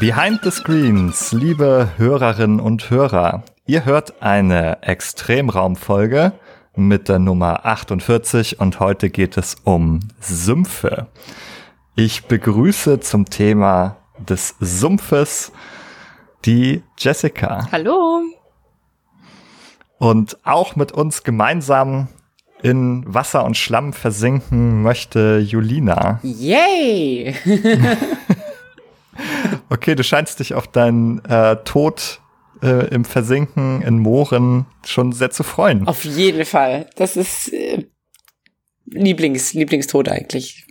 Behind the Screens, liebe Hörerinnen und Hörer, ihr hört eine Extremraumfolge mit der Nummer 48 und heute geht es um Sümpfe. Ich begrüße zum Thema des Sumpfes die Jessica. Hallo. Und auch mit uns gemeinsam in Wasser und Schlamm versinken möchte Julina. Yay! Okay, du scheinst dich auf deinen äh, Tod äh, im Versinken in Mooren schon sehr zu freuen. Auf jeden Fall. Das ist äh, Lieblings, Lieblingstod eigentlich.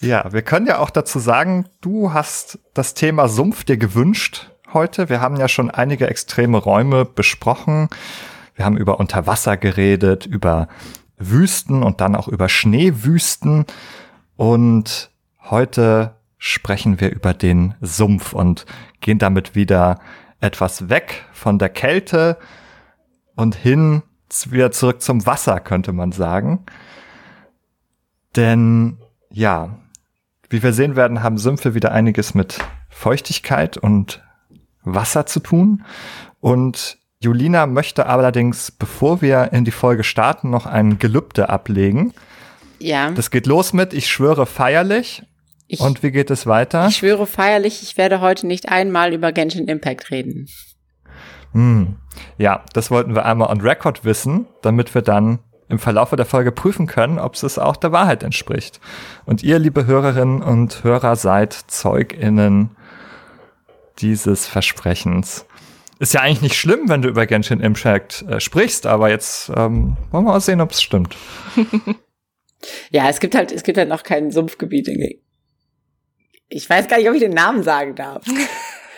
Ja, wir können ja auch dazu sagen, du hast das Thema Sumpf dir gewünscht heute. Wir haben ja schon einige extreme Räume besprochen. Wir haben über Unterwasser geredet, über Wüsten und dann auch über Schneewüsten. Und heute sprechen wir über den Sumpf und gehen damit wieder etwas weg von der Kälte und hin wieder zurück zum Wasser, könnte man sagen. Denn ja, wie wir sehen werden, haben Sümpfe wieder einiges mit Feuchtigkeit und Wasser zu tun. Und Julina möchte allerdings, bevor wir in die Folge starten, noch ein Gelübde ablegen. Ja. Das geht los mit, ich schwöre feierlich Ich, und wie geht es weiter? ich schwöre feierlich, ich werde heute nicht einmal über Genshin Impact reden. Hm. Ja, das wollten wir einmal on record wissen, damit wir dann im Verlaufe der Folge prüfen können, ob es auch der Wahrheit entspricht. Und ihr, liebe Hörerinnen und Hörer, seid ZeugInnen dieses Versprechens. Ist ja eigentlich nicht schlimm, wenn du über Genshin Impact äh, sprichst, aber jetzt ähm, wollen wir mal sehen, ob es stimmt. Ja, es gibt halt, es gibt halt noch kein Sumpfgebiet. in- Ich weiß gar nicht, ob ich den Namen sagen darf.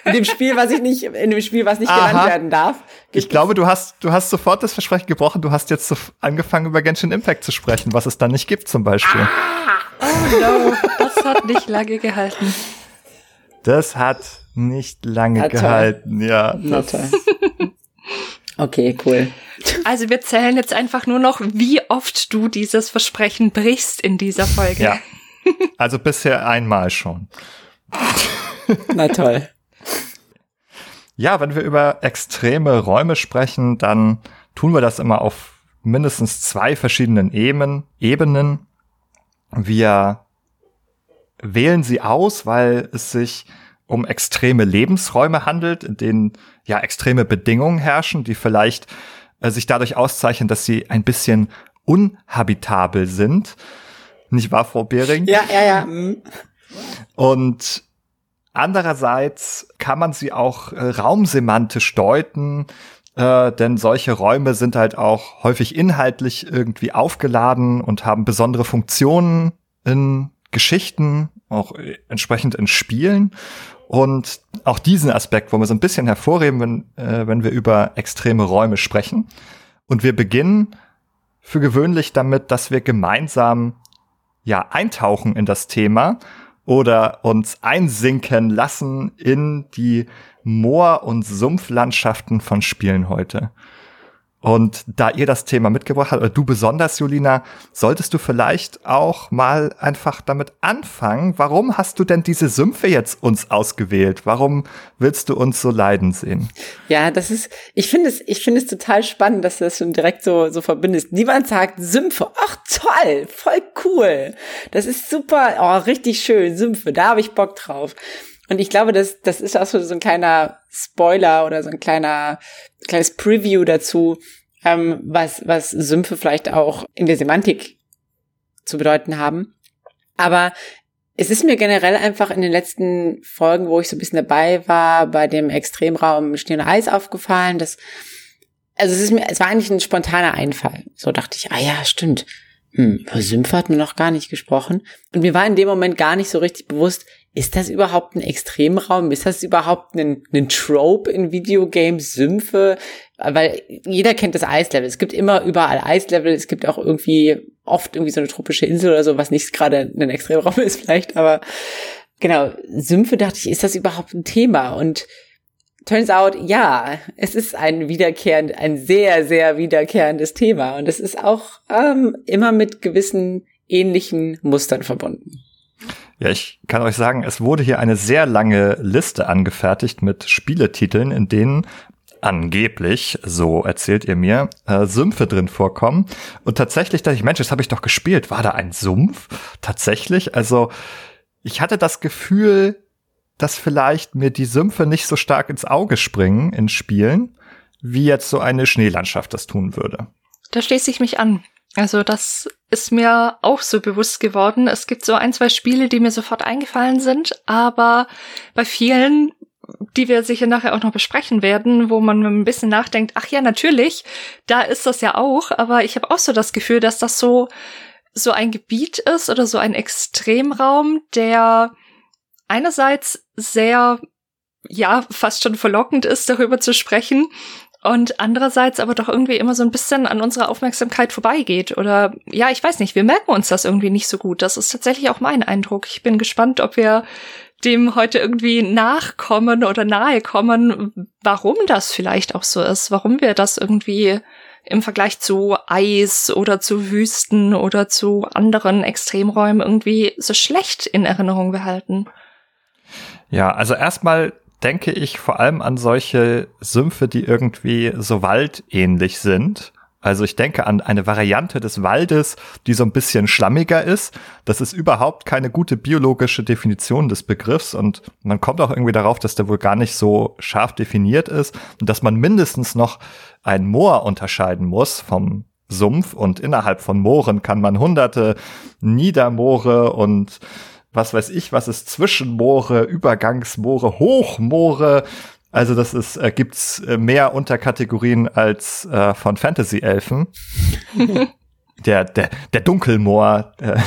In dem Spiel, was ich nicht, in dem Spiel, was nicht Aha. genannt werden darf. Ich glaube, du hast, du hast sofort das Versprechen gebrochen. Du hast jetzt so angefangen, über Genshin Impact zu sprechen, was es dann nicht gibt zum Beispiel. Oh no, das hat nicht lange gehalten. Das hat nicht lange Na toll. gehalten, ja. Okay, cool. Also wir zählen jetzt einfach nur noch, wie oft du dieses Versprechen brichst in dieser Folge. ja. Also bisher einmal schon. Na toll. Ja, wenn wir über extreme Räume sprechen, dann tun wir das immer auf mindestens zwei verschiedenen Ebenen. Ebenen. Wir wählen sie aus, weil es sich um extreme Lebensräume handelt, in denen ja extreme Bedingungen herrschen, die vielleicht äh, sich dadurch auszeichnen, dass sie ein bisschen unhabitabel sind. Nicht wahr, Frau Behring? Ja, ja, ja. mm. Und andererseits kann man sie auch äh, raumsemantisch deuten, äh, denn solche Räume sind halt auch häufig inhaltlich irgendwie aufgeladen und haben besondere Funktionen in Geschichten, auch äh, entsprechend in Spielen. Und auch diesen Aspekt wollen wir so ein bisschen hervorheben, wenn, äh, wenn wir über extreme Räume sprechen. Und wir beginnen für gewöhnlich damit, dass wir gemeinsam ja eintauchen in das Thema oder uns einsinken lassen in die Moor- und Sumpflandschaften von Spielen heute. Und da ihr das Thema mitgebracht habt, oder du besonders, Julina, solltest du vielleicht auch mal einfach damit anfangen. Warum hast du denn diese Sümpfe jetzt uns ausgewählt? Warum willst du uns so leiden sehen? Ja, das ist, ich finde es, ich finde es total spannend, dass du das schon direkt so, so verbindest. Niemand sagt Sümpfe. Ach, toll, voll cool. Das ist super, oh, richtig schön, Sümpfe, da habe ich Bock drauf. Und ich glaube, das, das ist auch so so ein kleiner Spoiler oder so ein kleiner, kleines Preview dazu, ähm, was, was Sümpfe vielleicht auch in der Semantik zu bedeuten haben. Aber es ist mir generell einfach in den letzten Folgen, wo ich so ein bisschen dabei war, bei dem Extremraum Schnee und Eis aufgefallen, dass, also es ist mir, es war eigentlich ein spontaner Einfall. So dachte ich, ah ja, stimmt. Hm, über Sümpfe hat man noch gar nicht gesprochen. Und mir war in dem Moment gar nicht so richtig bewusst, ist das überhaupt ein Extremraum? Ist das überhaupt ein, ein Trope in Videogames, Sümpfe? Weil jeder kennt das Eislevel. Es gibt immer überall Eislevel. Es gibt auch irgendwie oft irgendwie so eine tropische Insel oder so, was nicht gerade ein Extremraum ist vielleicht, aber genau, Sümpfe dachte ich, ist das überhaupt ein Thema? Und turns out, ja, es ist ein wiederkehrend, ein sehr, sehr wiederkehrendes Thema. Und es ist auch ähm, immer mit gewissen ähnlichen Mustern verbunden. Ja, ich kann euch sagen, es wurde hier eine sehr lange Liste angefertigt mit Spieletiteln, in denen angeblich, so erzählt ihr mir, äh, Sümpfe drin vorkommen. Und tatsächlich dachte ich, Mensch, das habe ich doch gespielt. War da ein Sumpf? Tatsächlich? Also ich hatte das Gefühl, dass vielleicht mir die Sümpfe nicht so stark ins Auge springen in Spielen, wie jetzt so eine Schneelandschaft das tun würde. Da schließe ich mich an. Also das ist mir auch so bewusst geworden. Es gibt so ein, zwei Spiele, die mir sofort eingefallen sind, aber bei vielen, die wir sicher nachher auch noch besprechen werden, wo man ein bisschen nachdenkt, ach ja, natürlich, da ist das ja auch, aber ich habe auch so das Gefühl, dass das so so ein Gebiet ist oder so ein Extremraum, der einerseits sehr, ja, fast schon verlockend ist, darüber zu sprechen und andererseits aber doch irgendwie immer so ein bisschen an unserer Aufmerksamkeit vorbeigeht. Oder ja, ich weiß nicht, wir merken uns das irgendwie nicht so gut. Das ist tatsächlich auch mein Eindruck. Ich bin gespannt, ob wir dem heute irgendwie nachkommen oder nahe kommen, warum das vielleicht auch so ist, warum wir das irgendwie im Vergleich zu Eis oder zu Wüsten oder zu anderen Extremräumen irgendwie so schlecht in Erinnerung behalten. Ja, also erstmal denke ich vor allem an solche Sümpfe, die irgendwie so waldähnlich sind. Also ich denke an eine Variante des Waldes, die so ein bisschen schlammiger ist. Das ist überhaupt keine gute biologische Definition des Begriffs und man kommt auch irgendwie darauf, dass der wohl gar nicht so scharf definiert ist und dass man mindestens noch ein Moor unterscheiden muss vom Sumpf und innerhalb von Mooren kann man hunderte Niedermoore und was weiß ich, was ist Zwischenmoore, Übergangsmoore, Hochmoore. Also das ist, äh, gibt's äh, mehr Unterkategorien als äh, von Fantasy-Elfen. der, der, der Dunkelmoor, äh,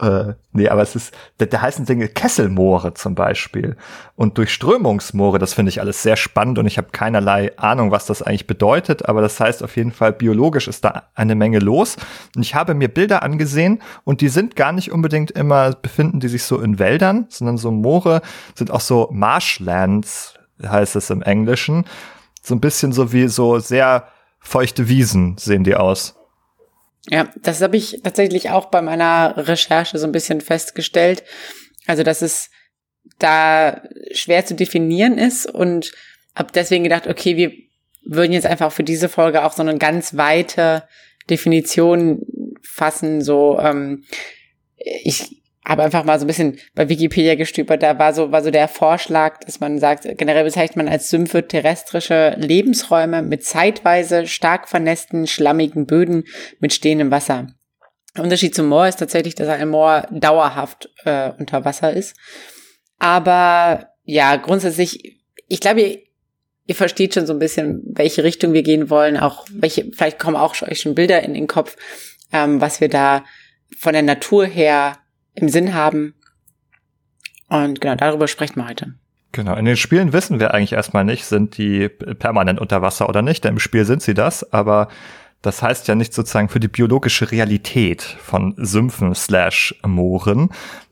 äh, nee, aber es ist, der, der heißen Dinge Kesselmoore zum Beispiel und Durchströmungsmoore, das finde ich alles sehr spannend und ich habe keinerlei Ahnung, was das eigentlich bedeutet, aber das heißt auf jeden Fall, biologisch ist da eine Menge los und ich habe mir Bilder angesehen und die sind gar nicht unbedingt immer, befinden die sich so in Wäldern, sondern so Moore sind auch so Marshlands, heißt es im Englischen, so ein bisschen so wie so sehr feuchte Wiesen sehen die aus. Ja, das habe ich tatsächlich auch bei meiner Recherche so ein bisschen festgestellt. Also, dass es da schwer zu definieren ist und habe deswegen gedacht, okay, wir würden jetzt einfach für diese Folge auch so eine ganz weite Definition fassen. So, ähm, ich habe einfach mal so ein bisschen bei Wikipedia gestüpert. Da war so, war so der Vorschlag, dass man sagt, generell bezeichnet man als Sümpfe terrestrische Lebensräume mit zeitweise stark vernässten, schlammigen Böden mit stehendem Wasser. Der Unterschied zum Moor ist tatsächlich, dass ein Moor dauerhaft äh, unter Wasser ist. Aber ja, grundsätzlich, ich glaube, ihr, ihr versteht schon so ein bisschen, welche Richtung wir gehen wollen, auch welche, vielleicht kommen auch euch schon Bilder in den Kopf, ähm, was wir da von der Natur her im Sinn haben. Und genau, darüber sprechen wir heute. Genau, in den Spielen wissen wir eigentlich erstmal nicht, sind die permanent unter Wasser oder nicht, denn im Spiel sind sie das, aber das heißt ja nicht sozusagen für die biologische Realität von Sümpfen slash Mooren.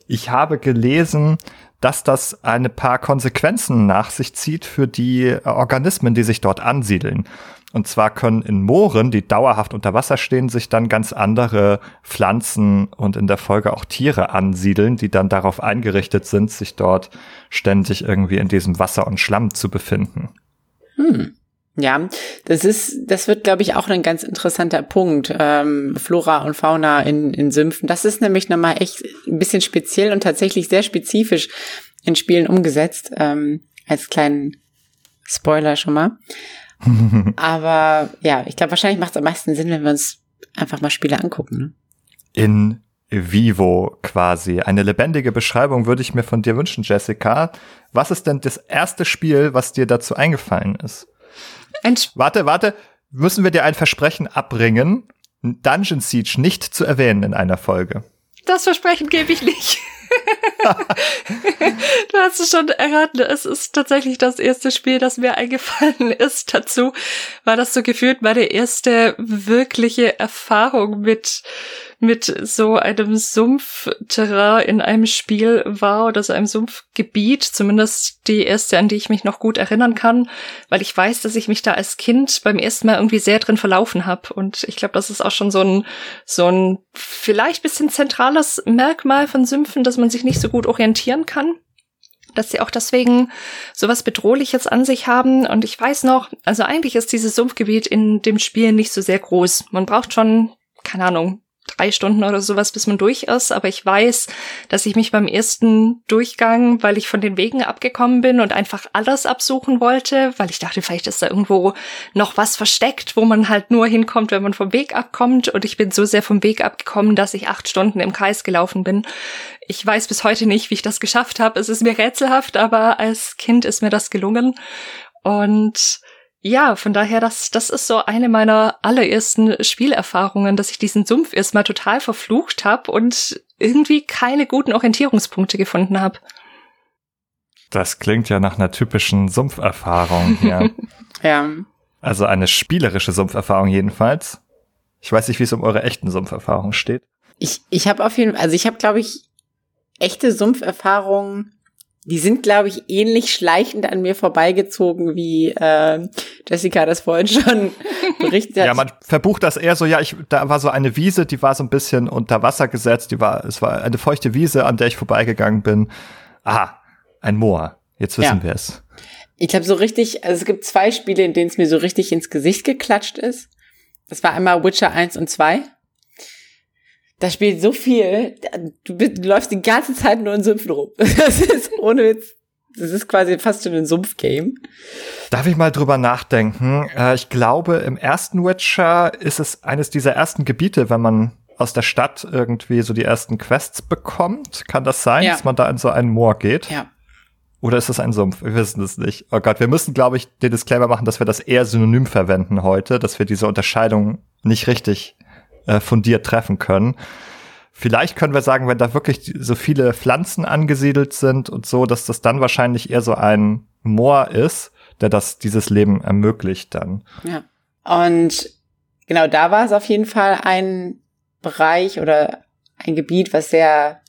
Ich habe gelesen, dass das eine paar Konsequenzen nach sich zieht für die Organismen, die sich dort ansiedeln. Und zwar können in Mooren, die dauerhaft unter Wasser stehen, sich dann ganz andere Pflanzen und in der Folge auch Tiere ansiedeln, die dann darauf eingerichtet sind, sich dort ständig irgendwie in diesem Wasser und Schlamm zu befinden. Hm. Ja, das ist, das wird, glaube ich, auch ein ganz interessanter Punkt. Ähm, Flora und Fauna in, in Sümpfen. Das ist nämlich nochmal echt ein bisschen speziell und tatsächlich sehr spezifisch in Spielen umgesetzt. Ähm, als kleinen Spoiler schon mal. Aber ja, ich glaube, wahrscheinlich macht es am meisten Sinn, wenn wir uns einfach mal Spiele angucken. Ne? In vivo quasi. Eine lebendige Beschreibung würde ich mir von dir wünschen, Jessica. Was ist denn das erste Spiel, was dir dazu eingefallen ist? Warte, warte. Müssen wir dir ein Versprechen abbringen, Dungeon Siege nicht zu erwähnen in einer Folge? Das Versprechen gebe ich nicht. du hast es schon erraten, es ist tatsächlich das erste Spiel, das mir eingefallen ist. Dazu war das so gefühlt meine erste wirkliche Erfahrung mit mit so einem Sumpfterrain in einem Spiel war oder so einem Sumpfgebiet, zumindest die erste, an die ich mich noch gut erinnern kann, weil ich weiß, dass ich mich da als Kind beim ersten Mal irgendwie sehr drin verlaufen habe. Und ich glaube, das ist auch schon so ein, so ein vielleicht bisschen zentrales Merkmal von Sümpfen, dass man sich nicht so gut orientieren kann dass sie auch deswegen sowas Bedrohliches an sich haben. Und ich weiß noch, also eigentlich ist dieses Sumpfgebiet in dem Spiel nicht so sehr groß. Man braucht schon, keine Ahnung, drei Stunden oder sowas, bis man durch ist. Aber ich weiß, dass ich mich beim ersten Durchgang, weil ich von den Wegen abgekommen bin und einfach alles absuchen wollte, weil ich dachte, vielleicht ist da irgendwo noch was versteckt, wo man halt nur hinkommt, wenn man vom Weg abkommt. Und ich bin so sehr vom Weg abgekommen, dass ich acht Stunden im Kreis gelaufen bin. Ich weiß bis heute nicht, wie ich das geschafft habe. Es ist mir rätselhaft, aber als Kind ist mir das gelungen. Und ja, von daher, das, das ist so eine meiner allerersten Spielerfahrungen, dass ich diesen Sumpf erstmal total verflucht habe und irgendwie keine guten Orientierungspunkte gefunden habe. Das klingt ja nach einer typischen Sumpferfahrung hier. ja. Also eine spielerische Sumpferfahrung jedenfalls. Ich weiß nicht, wie es um eure echten Sumpferfahrungen steht. Ich, ich habe auf jeden Fall, also ich habe, glaube ich, echte Sumpferfahrungen die sind, glaube ich, ähnlich schleichend an mir vorbeigezogen, wie äh, Jessica das vorhin schon berichtet hat. Ja, man verbucht das eher so, ja, ich, da war so eine Wiese, die war so ein bisschen unter Wasser gesetzt, die war, es war eine feuchte Wiese, an der ich vorbeigegangen bin. Aha, ein Moor. Jetzt wissen ja. wir es. Ich glaube, so richtig, also es gibt zwei Spiele, in denen es mir so richtig ins Gesicht geklatscht ist. Das war einmal Witcher 1 und 2 da spielt so viel, du, bist, du läufst die ganze Zeit nur in Sümpfen rum. Das ist ohne Witz. Das ist quasi fast schon ein Sumpfgame. Darf ich mal drüber nachdenken? Äh, ich glaube, im ersten Witcher ist es eines dieser ersten Gebiete, wenn man aus der Stadt irgendwie so die ersten Quests bekommt. Kann das sein, ja. dass man da in so einen Moor geht? Ja. Oder ist es ein Sumpf? Wir wissen es nicht. Oh Gott, wir müssen, glaube ich, den Disclaimer machen, dass wir das eher synonym verwenden heute, dass wir diese Unterscheidung nicht richtig äh, fundiert treffen können. Vielleicht können wir sagen, wenn da wirklich so viele Pflanzen angesiedelt sind und so, dass das dann wahrscheinlich eher so ein Moor ist, der das dieses Leben ermöglicht dann. Ja. Und genau da war es auf jeden Fall ein Bereich oder ein Gebiet, was sehr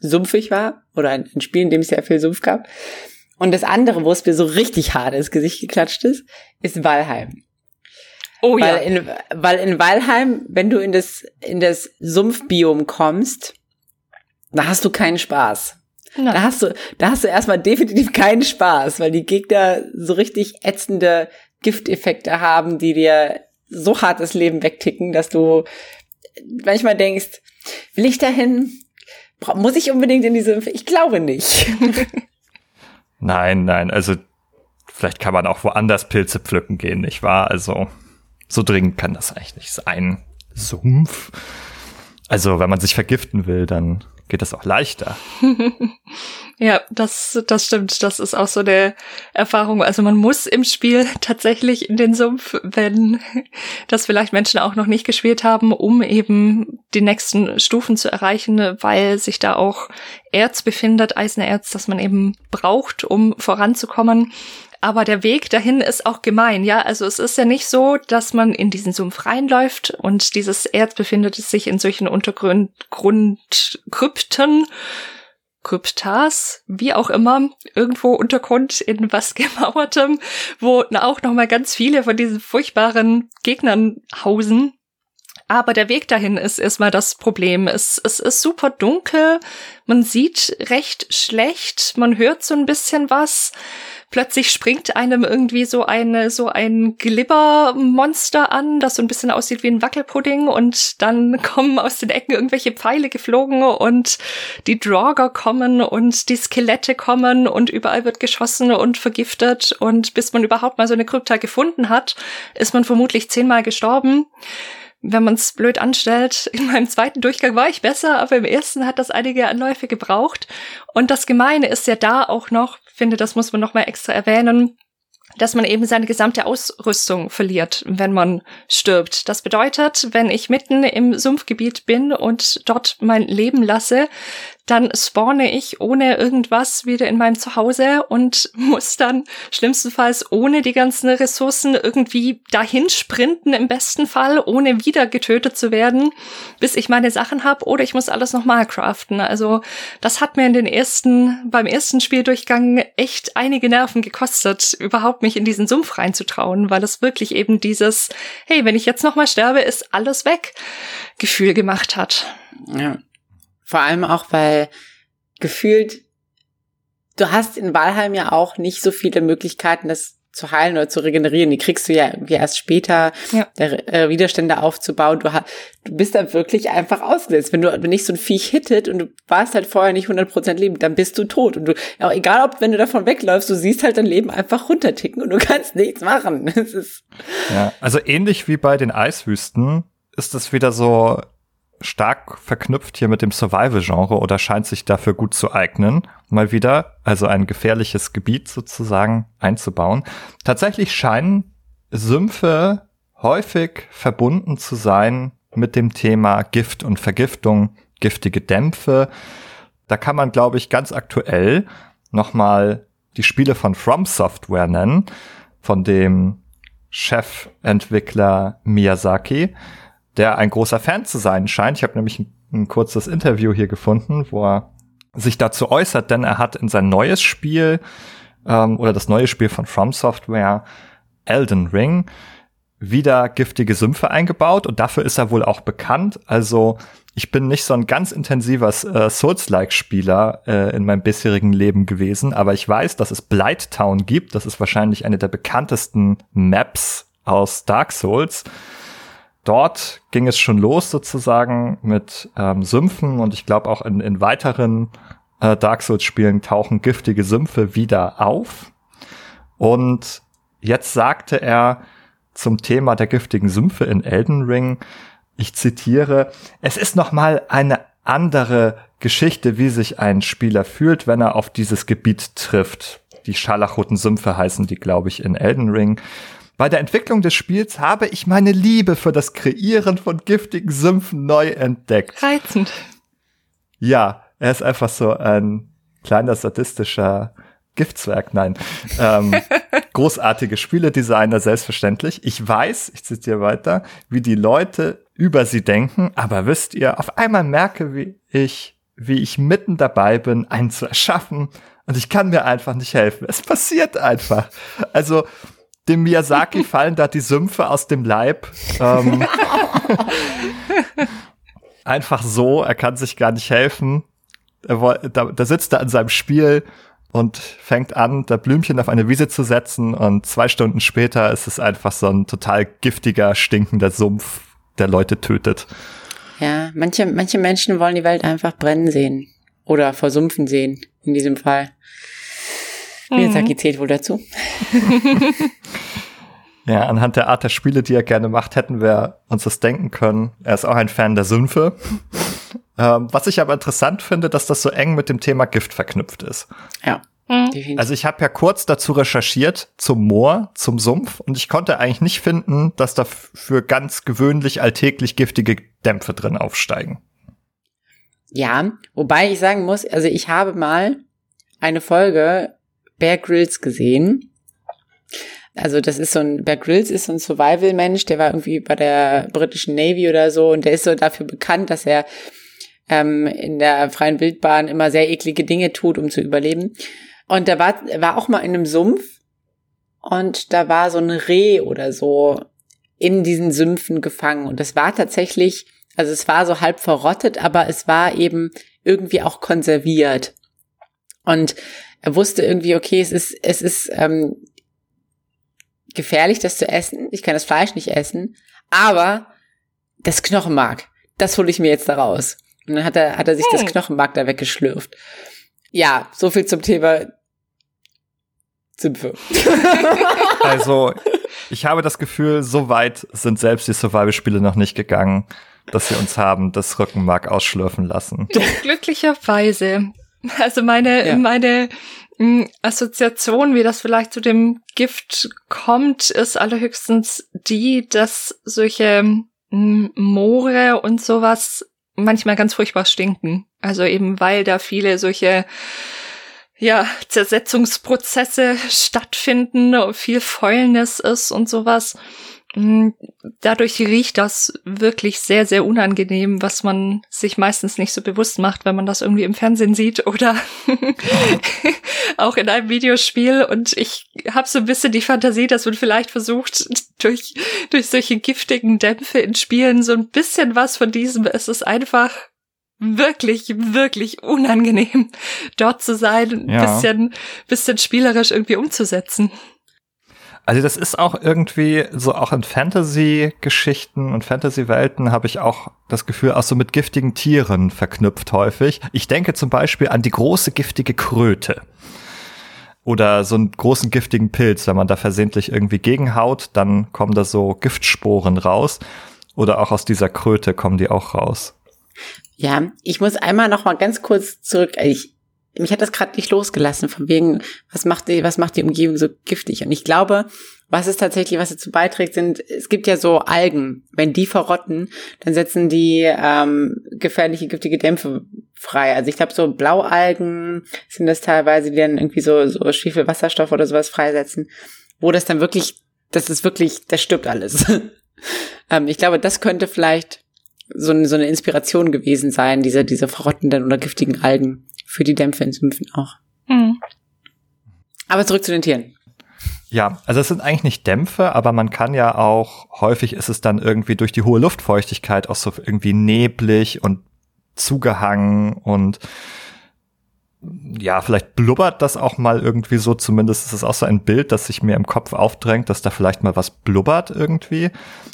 sumpfig war oder ein, ein Spiel, in dem es sehr viel Sumpf gab. Und das andere, wo es mir so richtig hart ins Gesicht geklatscht ist, ist Walheim. Oh weil ja. In, weil in Walheim, wenn du in das, in das Sumpfbiom kommst, da hast du keinen Spaß. Nein. Da hast du, da hast du erstmal definitiv keinen Spaß, weil die Gegner so richtig ätzende Gifteffekte haben, die dir so hart das Leben wegticken, dass du manchmal denkst, will ich dahin? Muss ich unbedingt in diese, ich glaube nicht. nein, nein, also vielleicht kann man auch woanders Pilze pflücken gehen, nicht wahr? Also so dringend kann das eigentlich nicht sein. Sumpf. Also, wenn man sich vergiften will, dann geht das auch leichter. ja, das, das stimmt. Das ist auch so eine Erfahrung. Also man muss im Spiel tatsächlich in den Sumpf, wenn das vielleicht Menschen auch noch nicht gespielt haben, um eben die nächsten Stufen zu erreichen, weil sich da auch Erz befindet, Eisenerz, das man eben braucht, um voranzukommen. Aber der Weg dahin ist auch gemein, ja. Also es ist ja nicht so, dass man in diesen Sumpf reinläuft und dieses Erz befindet sich in solchen Untergrundkrypten, Kryptas, wie auch immer, irgendwo Untergrund in was gemauertem, wo auch noch mal ganz viele von diesen furchtbaren Gegnern hausen. Aber der Weg dahin ist erstmal das Problem. Es, es ist super dunkel, man sieht recht schlecht, man hört so ein bisschen was plötzlich springt einem irgendwie so eine, so ein Glibbermonster an, das so ein bisschen aussieht wie ein Wackelpudding und dann kommen aus den Ecken irgendwelche Pfeile geflogen und die Draugr kommen und die Skelette kommen und überall wird geschossen und vergiftet und bis man überhaupt mal so eine Krypta gefunden hat, ist man vermutlich zehnmal gestorben wenn man es blöd anstellt, in meinem zweiten Durchgang war ich besser, aber im ersten hat das einige Anläufe gebraucht. Und das Gemeine ist ja da auch noch, finde, das muss man noch mal extra erwähnen, dass man eben seine gesamte Ausrüstung verliert, wenn man stirbt. Das bedeutet, wenn ich mitten im Sumpfgebiet bin und dort mein Leben lasse, dann spawne ich ohne irgendwas wieder in meinem Zuhause und muss dann schlimmstenfalls ohne die ganzen Ressourcen irgendwie dahin sprinten, im besten Fall, ohne wieder getötet zu werden, bis ich meine Sachen habe, oder ich muss alles nochmal craften. Also das hat mir in den ersten, beim ersten Spieldurchgang echt einige Nerven gekostet, überhaupt mich in diesen Sumpf reinzutrauen, weil es wirklich eben dieses, hey, wenn ich jetzt nochmal sterbe, ist alles weg, Gefühl gemacht hat. Ja. Vor allem auch, weil gefühlt, du hast in Valheim ja auch nicht so viele Möglichkeiten, das zu heilen oder zu regenerieren. Die kriegst du ja irgendwie erst später, ja. der, äh, Widerstände aufzubauen. Du, du bist da wirklich einfach ausgesetzt. Wenn du wenn nicht so ein Viech hittet und du warst halt vorher nicht 100% lebend, dann bist du tot. Und du, auch egal ob, wenn du davon wegläufst, du siehst halt dein Leben einfach runterticken und du kannst nichts machen. Das ist ja, also ähnlich wie bei den Eiswüsten ist es wieder so stark verknüpft hier mit dem Survival-Genre oder scheint sich dafür gut zu eignen, mal wieder, also ein gefährliches Gebiet sozusagen einzubauen. Tatsächlich scheinen Sümpfe häufig verbunden zu sein mit dem Thema Gift und Vergiftung, giftige Dämpfe. Da kann man, glaube ich, ganz aktuell nochmal die Spiele von From Software nennen, von dem Chefentwickler Miyazaki der ein großer Fan zu sein scheint. Ich habe nämlich ein, ein, kurzes Interview hier gefunden, wo er sich dazu äußert, denn er hat in sein neues Spiel ähm, oder das neue Spiel von From Software, Elden Ring, wieder giftige Sümpfe eingebaut und dafür ist er wohl auch bekannt. Also ich bin nicht so ein ganz intensiver äh, Souls-like-Spieler äh, in meinem bisherigen Leben gewesen, aber ich weiß, dass es Blight Town gibt. Das ist wahrscheinlich eine der bekanntesten Maps aus Dark Souls dort ging es schon los sozusagen mit ähm, Sümpfen und ich glaube auch in, in weiteren äh, Dark Souls-Spielen tauchen giftige Sümpfe wieder auf. Und jetzt sagte er zum Thema der giftigen Sümpfe in Elden Ring, ich zitiere, es ist nochmal eine andere Geschichte, wie sich ein Spieler fühlt, wenn er auf dieses Gebiet trifft. Die scharlachroten Sümpfe heißen die, glaube ich, in Elden Ring. Bei der Entwicklung des Spiels habe ich meine Liebe für das Kreieren von giftigen Sümpfen neu entdeckt. Reizend. Ja, er ist einfach so ein kleiner sadistischer Giftzwerg, nein. Ähm, großartige Spieledesigner, selbstverständlich. Ich weiß, ich zitiere weiter, wie die Leute über sie denken, aber wisst ihr, auf einmal merke wie ich, wie ich mitten dabei bin, einen zu erschaffen und ich kann mir einfach nicht helfen. Es passiert einfach. Also, dem Miyazaki fallen da die Sümpfe aus dem Leib. Ähm, einfach so, er kann sich gar nicht helfen. Er, da, da sitzt er an seinem Spiel und fängt an, da Blümchen auf eine Wiese zu setzen und zwei Stunden später ist es einfach so ein total giftiger, stinkender Sumpf, der Leute tötet. Ja, manche, manche Menschen wollen die Welt einfach brennen sehen. Oder versumpfen sehen, in diesem Fall. Miyazaki mhm. zählt wohl dazu. ja, anhand der Art der Spiele, die er gerne macht, hätten wir uns das denken können. Er ist auch ein Fan der Sümpfe. ähm, was ich aber interessant finde, dass das so eng mit dem Thema Gift verknüpft ist. Ja. Mhm. Also ich habe ja kurz dazu recherchiert zum Moor, zum Sumpf und ich konnte eigentlich nicht finden, dass da für ganz gewöhnlich alltäglich giftige Dämpfe drin aufsteigen. Ja, wobei ich sagen muss, also ich habe mal eine Folge Bear Grylls gesehen. Also das ist so ein, Bear Grylls ist so ein Survival-Mensch, der war irgendwie bei der britischen Navy oder so und der ist so dafür bekannt, dass er ähm, in der freien Wildbahn immer sehr eklige Dinge tut, um zu überleben. Und da war, war auch mal in einem Sumpf und da war so ein Reh oder so in diesen Sümpfen gefangen und das war tatsächlich, also es war so halb verrottet, aber es war eben irgendwie auch konserviert. Und er wusste irgendwie, okay, es ist, es ist ähm, gefährlich, das zu essen. Ich kann das Fleisch nicht essen, aber das Knochenmark, das hole ich mir jetzt da raus. Und dann hat er, hat er sich hm. das Knochenmark da weggeschlürft. Ja, so viel zum Thema Sümpfe. Also, ich habe das Gefühl, so weit sind selbst die Survival-Spiele noch nicht gegangen, dass sie uns haben das Rückenmark ausschlürfen lassen. Glücklicherweise. Also meine, ja. meine mh, hm, Assoziation, wie das vielleicht zu dem Gift kommt, ist allerhöchstens die, dass solche mh, hm, Moore und sowas manchmal ganz furchtbar stinken. Also eben weil da viele solche ja, Zersetzungsprozesse stattfinden, viel Fäulnis ist und sowas. Mm, dadurch riecht das wirklich sehr, sehr unangenehm, was man sich meistens nicht so bewusst macht, wenn man das irgendwie im Fernsehen sieht oder auch in einem Videospiel. Und ich habe so ein bisschen die Fantasie, dass man vielleicht versucht, durch, durch solche giftigen Dämpfe in Spielen so ein bisschen was von diesem, es ist einfach wirklich, wirklich unangenehm, dort zu sein, ein ja. bisschen, bisschen spielerisch irgendwie umzusetzen. Also das ist auch irgendwie so auch in Fantasy-Geschichten und Fantasy-Welten habe ich auch das Gefühl, auch so mit giftigen Tieren verknüpft häufig. Ich denke zum Beispiel an die große giftige Kröte. Oder so einen großen giftigen Pilz, wenn man da versehentlich irgendwie gegenhaut, dann kommen da so Giftsporen raus. Oder auch aus dieser Kröte kommen die auch raus. Ja, ich muss einmal noch mal ganz kurz zurück. Ich, mich hat das gerade nicht losgelassen, von wegen, was macht die, was macht die Umgebung so giftig? Und ich glaube, was es tatsächlich, was dazu beiträgt, sind, es gibt ja so Algen. Wenn die verrotten, dann setzen die ähm, gefährliche, giftige Dämpfe frei. Also ich glaube, so Blaualgen sind das teilweise, die dann irgendwie so, so Schwefelwasserstoff oder sowas freisetzen, wo das dann wirklich, das ist wirklich, das stirbt alles. ähm, ich glaube, das könnte vielleicht so eine, so eine Inspiration gewesen sein, diese, diese verrottenden oder giftigen Algen für die Dämpfe in Sümpfen auch. Mhm. Aber zurück zu den Tieren. Ja, also es sind eigentlich nicht Dämpfe, aber man kann ja auch, häufig ist es dann irgendwie durch die hohe Luftfeuchtigkeit auch so irgendwie neblig und zugehangen und ja, vielleicht blubbert das auch mal irgendwie so, zumindest ist es auch so ein Bild, das sich mir im Kopf aufdrängt, dass da vielleicht mal was blubbert irgendwie,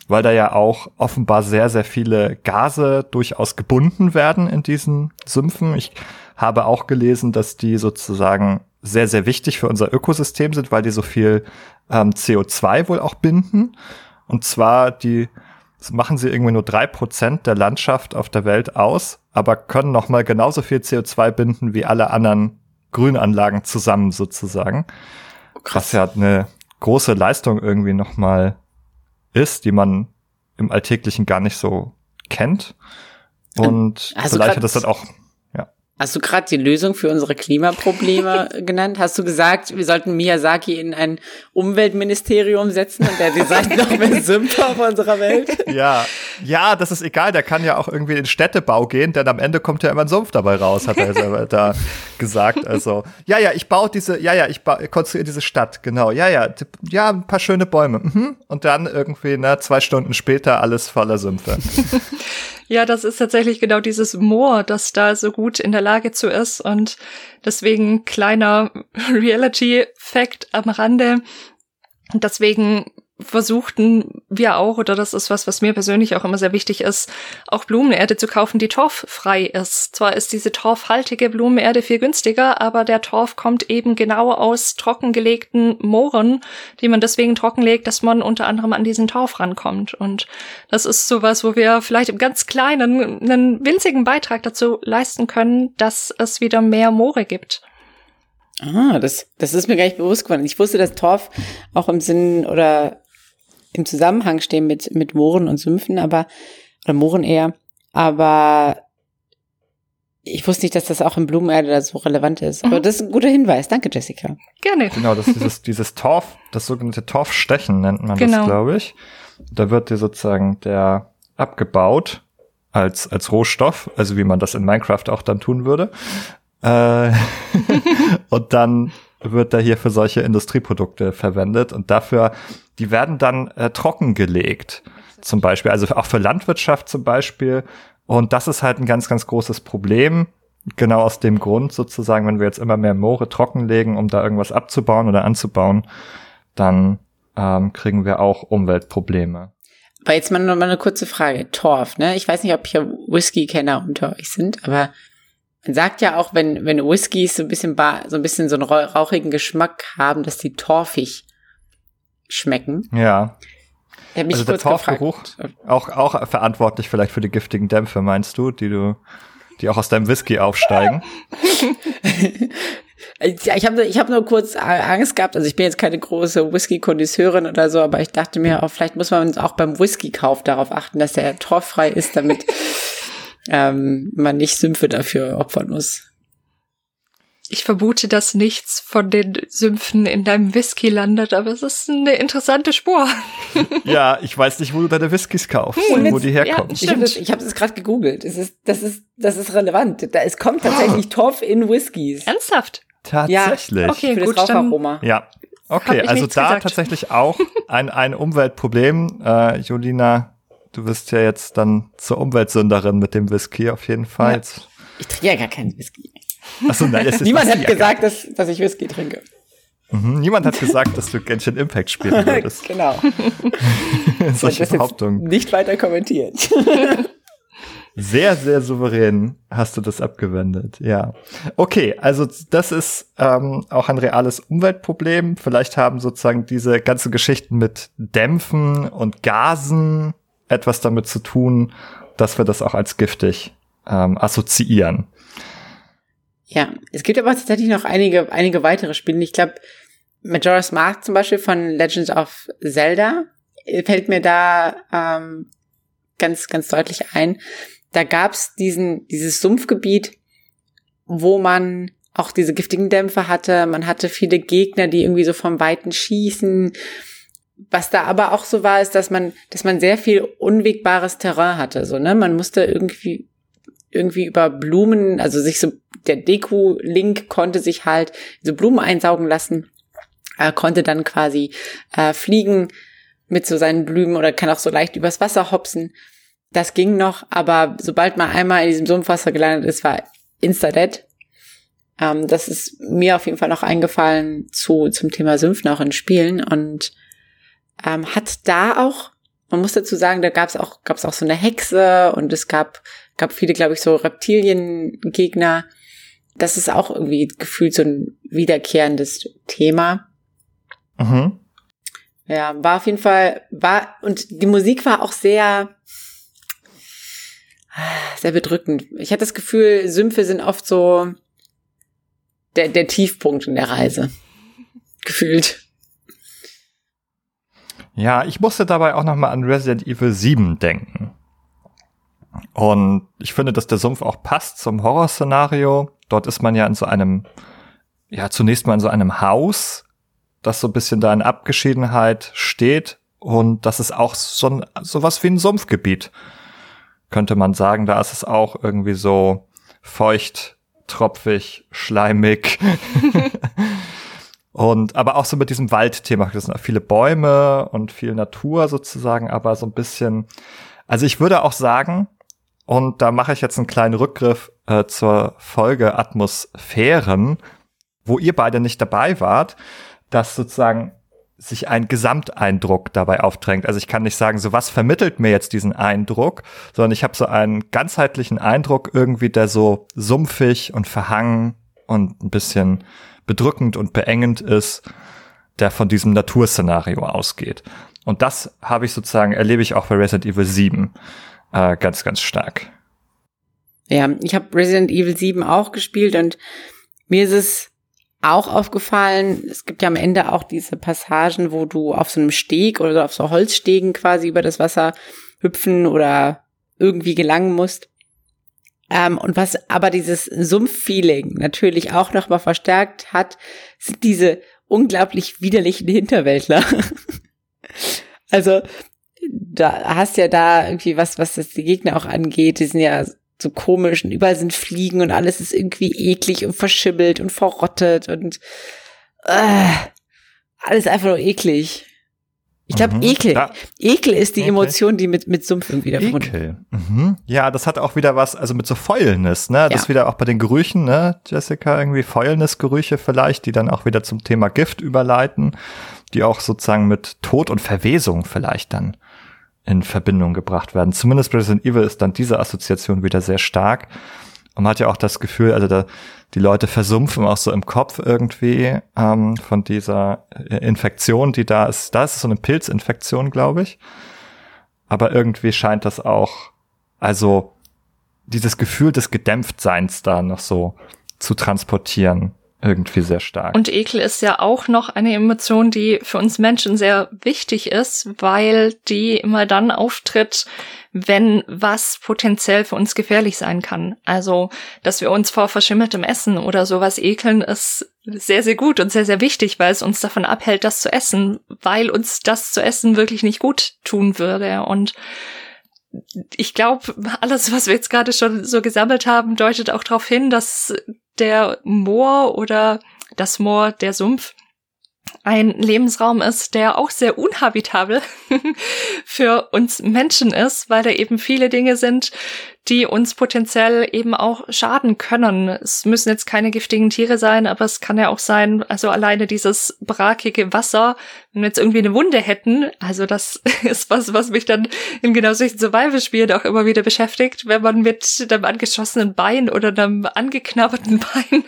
weil da ja auch offenbar sehr, sehr viele Gase durchaus gebunden werden in diesen Sümpfen. Ich habe auch gelesen, dass die sozusagen sehr, sehr wichtig für unser Ökosystem sind, weil die so viel ähm, CO2 wohl auch binden. Und zwar die das machen sie irgendwie nur drei Prozent der Landschaft auf der Welt aus, aber können noch mal genauso viel CO2 binden wie alle anderen Grünanlagen zusammen sozusagen. Krass. Was ja eine große Leistung irgendwie noch mal ist, die man im Alltäglichen gar nicht so kennt. Und also vielleicht hat das dann auch Hast du gerade die Lösung für unsere Klimaprobleme genannt? Hast du gesagt, wir sollten Miyazaki in ein Umweltministerium setzen und der designt noch mehr Sümpfe auf unserer Welt? Ja, ja, das ist egal. Der kann ja auch irgendwie in Städtebau gehen, denn am Ende kommt ja immer ein Sumpf dabei raus, hat er selber da gesagt. Also, ja, ja, ich baue diese, ja, ja, ich konstruiere diese Stadt, genau. Ja, ja, ja, ein paar schöne Bäume. Mhm. Und dann irgendwie, ne, zwei Stunden später alles voller Sümpfe. Ja, das ist tatsächlich genau dieses Moor, das da so gut in der Lage zu ist. Und deswegen kleiner Reality-Fact am Rande. Deswegen versuchten wir auch, oder das ist was, was mir persönlich auch immer sehr wichtig ist, auch Blumenerde zu kaufen, die torffrei ist. Zwar ist diese torfhaltige Blumenerde viel günstiger, aber der Torf kommt eben genau aus trockengelegten Mooren, die man deswegen trockenlegt, dass man unter anderem an diesen Torf rankommt. Und das ist sowas, wo wir vielleicht im ganz kleinen, einen winzigen Beitrag dazu leisten können, dass es wieder mehr Moore gibt. Ah, das, das ist mir gar nicht bewusst geworden. Ich wusste, dass Torf auch im Sinn oder im Zusammenhang stehen mit, mit Mooren und Sümpfen, aber, oder Mooren eher, aber ich wusste nicht, dass das auch in Blumenerde da so relevant ist. Aber mhm. das ist ein guter Hinweis. Danke, Jessica. Gerne. Genau, das ist dieses, dieses Torf, das sogenannte Torfstechen nennt man genau. das, glaube ich. Da wird dir sozusagen der abgebaut als, als Rohstoff, also wie man das in Minecraft auch dann tun würde. Äh, und dann wird da hier für solche Industrieprodukte verwendet und dafür, die werden dann äh, trockengelegt. Zum Beispiel, also auch für Landwirtschaft zum Beispiel. Und das ist halt ein ganz, ganz großes Problem. Genau aus dem Grund sozusagen, wenn wir jetzt immer mehr Moore trockenlegen, um da irgendwas abzubauen oder anzubauen, dann ähm, kriegen wir auch Umweltprobleme. Aber jetzt mal noch mal eine kurze Frage. Torf, ne? Ich weiß nicht, ob hier Whisky-Kenner unter euch sind, aber man sagt ja auch, wenn, wenn Whiskys so ein bisschen, so ein bisschen so einen rauchigen Geschmack haben, dass die torfig schmecken. Ja. also der Torfgeruch auch, auch verantwortlich vielleicht für die giftigen Dämpfe, meinst du, die du, die auch aus deinem Whisky aufsteigen? Ja, ich habe ich hab nur kurz Angst gehabt, also ich bin jetzt keine große Whisky-Kondisseurin oder so, aber ich dachte mir auch, vielleicht muss man auch beim Whisky-Kauf darauf achten, dass der torffrei ist, damit ähm, man nicht Sümpfe dafür opfern muss. Ich vermute, dass nichts von den Sümpfen in deinem Whisky landet, aber es ist eine interessante Spur. ja, ich weiß nicht, wo du deine Whiskys kaufst hm, und wo die herkommen. Ja, ich habe das, gerade gegoogelt. Es ist, das, ist, das ist relevant. Da, es kommt tatsächlich oh. Torf in Whiskys. Ernsthaft? Tatsächlich. Ja, okay, Für gut, das dann ja. Okay, also da gesagt. tatsächlich auch ein, ein Umweltproblem. Äh, Julina, du wirst ja jetzt dann zur Umweltsünderin mit dem Whisky auf jeden Fall. Ja. Ich trinke ja gar keinen Whisky. Achso, nein, es ist Niemand hat gesagt, dass, dass ich Whisky trinke. Mhm, niemand hat gesagt, dass du Genshin Impact spielen würdest. genau. Solche Behauptungen. Nicht weiter kommentiert. sehr, sehr souverän hast du das abgewendet, ja. Okay, also das ist ähm, auch ein reales Umweltproblem. Vielleicht haben sozusagen diese ganzen Geschichten mit Dämpfen und Gasen etwas damit zu tun, dass wir das auch als giftig ähm, assoziieren. Ja, es gibt aber tatsächlich noch einige, einige weitere Spiele. Ich glaube, Majora's Mask zum Beispiel von Legends of Zelda fällt mir da ähm, ganz, ganz deutlich ein. Da gab's diesen, dieses Sumpfgebiet, wo man auch diese giftigen Dämpfe hatte. Man hatte viele Gegner, die irgendwie so vom Weiten schießen. Was da aber auch so war, ist, dass man, dass man sehr viel unwegbares Terrain hatte. So, ne? Man musste irgendwie irgendwie über Blumen, also sich so, der Deko-Link konnte sich halt so Blumen einsaugen lassen, äh, konnte dann quasi äh, fliegen mit so seinen Blumen oder kann auch so leicht übers Wasser hopsen. Das ging noch, aber sobald man einmal in diesem Sumpfwasser gelandet ist, war insta-dead. Ähm, das ist mir auf jeden Fall noch eingefallen zu, zum Thema Sümpfen auch in Spielen und ähm, hat da auch, man muss dazu sagen, da gab es auch, gab es auch so eine Hexe und es gab gab viele, glaube ich, so Reptiliengegner. Das ist auch irgendwie gefühlt so ein wiederkehrendes Thema. Mhm. Ja, war auf jeden Fall, war, und die Musik war auch sehr, sehr bedrückend. Ich hatte das Gefühl, Sümpfe sind oft so der, der Tiefpunkt in der Reise. Gefühlt. Ja, ich musste dabei auch nochmal an Resident Evil 7 denken. Und ich finde, dass der Sumpf auch passt zum Horrorszenario. Dort ist man ja in so einem, ja, zunächst mal in so einem Haus, das so ein bisschen da in Abgeschiedenheit steht. Und das ist auch so ein, sowas wie ein Sumpfgebiet. Könnte man sagen, da ist es auch irgendwie so feucht, tropfig, schleimig. und aber auch so mit diesem Waldthema. Das sind viele Bäume und viel Natur sozusagen, aber so ein bisschen. Also ich würde auch sagen, und da mache ich jetzt einen kleinen Rückgriff äh, zur Folge Atmosphären, wo ihr beide nicht dabei wart, dass sozusagen sich ein Gesamteindruck dabei aufdrängt. Also ich kann nicht sagen, so was vermittelt mir jetzt diesen Eindruck, sondern ich habe so einen ganzheitlichen Eindruck irgendwie, der so sumpfig und verhangen und ein bisschen bedrückend und beengend ist, der von diesem Naturszenario ausgeht. Und das habe ich sozusagen, erlebe ich auch bei Resident Evil 7 äh, ganz, ganz stark. Ja, ich habe Resident Evil 7 auch gespielt und mir ist es auch aufgefallen, es gibt ja am Ende auch diese Passagen, wo du auf so einem Steg oder auf so Holzstegen quasi über das Wasser hüpfen oder irgendwie gelangen musst. Ähm, und was aber dieses Sumpf-Feeling natürlich auch nochmal verstärkt hat, sind diese unglaublich widerlichen Hinterwäldler. also da hast ja da irgendwie was, was das die Gegner auch angeht, die sind ja so komisch und überall sind Fliegen und alles ist irgendwie eklig und verschimmelt und verrottet und äh, alles einfach nur eklig. Ich glaube, mhm. Ekel. Ja. Ekel ist die okay. Emotion, die mit, mit Sumpf irgendwie verbunden Ekel. Mhm. Ja, das hat auch wieder was, also mit so Fäulnis, ne? Das ja. wieder auch bei den Gerüchen, ne, Jessica, irgendwie Fäulnisgerüche vielleicht, die dann auch wieder zum Thema Gift überleiten, die auch sozusagen mit Tod und Verwesung vielleicht dann in Verbindung gebracht werden. Zumindest Resident Evil ist dann diese Assoziation wieder sehr stark. Und man hat ja auch das Gefühl, also da, die Leute versumpfen auch so im Kopf irgendwie ähm, von dieser Infektion, die da ist. Da ist so eine Pilzinfektion, glaube ich. Aber irgendwie scheint das auch, also dieses Gefühl des Gedämpftseins da noch so zu transportieren. Irgendwie sehr stark. Und Ekel ist ja auch noch eine Emotion, die für uns Menschen sehr wichtig ist, weil die immer dann auftritt, wenn was potenziell für uns gefährlich sein kann. Also, dass wir uns vor verschimmeltem Essen oder sowas ekeln, ist sehr, sehr gut und sehr, sehr wichtig, weil es uns davon abhält, das zu essen, weil uns das zu essen wirklich nicht gut tun würde. Und ich glaube, alles, was wir jetzt gerade schon so gesammelt haben, deutet auch darauf hin, dass der Moor oder das Moor, der Sumpf, ein Lebensraum ist, der auch sehr unhabitabel für uns Menschen ist, weil da eben viele Dinge sind, die uns potenziell eben auch schaden können. Es müssen jetzt keine giftigen Tiere sein, aber es kann ja auch sein, also alleine dieses brakige Wasser, wenn wir jetzt irgendwie eine Wunde hätten, also das ist was, was mich dann in genau solchen Survival-Spielen auch immer wieder beschäftigt, wenn man mit einem angeschossenen Bein oder einem angeknabberten Bein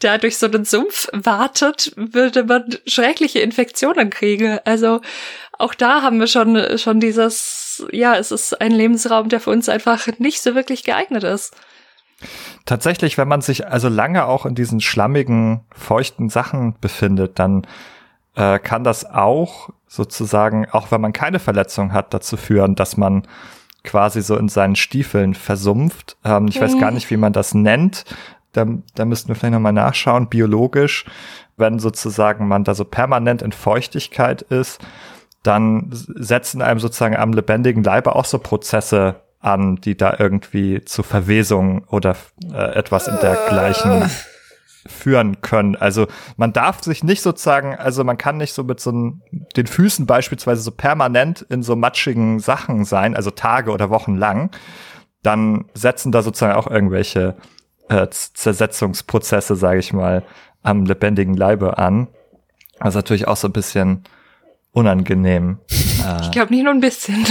da durch so einen Sumpf wartet, würde man schreckliche Infektionen kriegen. Also auch da haben wir schon, schon dieses, ja, es ist ein Lebensraum, der für uns einfach nicht so wirklich geeignet ist. Tatsächlich, wenn man sich also lange auch in diesen schlammigen, feuchten Sachen befindet, dann äh, kann das auch sozusagen, auch wenn man keine Verletzung hat, dazu führen, dass man quasi so in seinen Stiefeln versumpft. Ähm, ich weiß gar nicht, wie man das nennt. Da, da müssten wir vielleicht nochmal nachschauen, biologisch, wenn sozusagen man da so permanent in Feuchtigkeit ist dann setzen einem sozusagen am lebendigen Leibe auch so Prozesse an, die da irgendwie zu Verwesung oder äh, etwas in dergleichen führen können. Also man darf sich nicht sozusagen, also man kann nicht so mit so den Füßen beispielsweise so permanent in so matschigen Sachen sein, also Tage oder Wochen lang. Dann setzen da sozusagen auch irgendwelche äh, Zersetzungsprozesse, sage ich mal, am lebendigen Leibe an. Also natürlich auch so ein bisschen unangenehm. ich glaube nicht nur ein bisschen.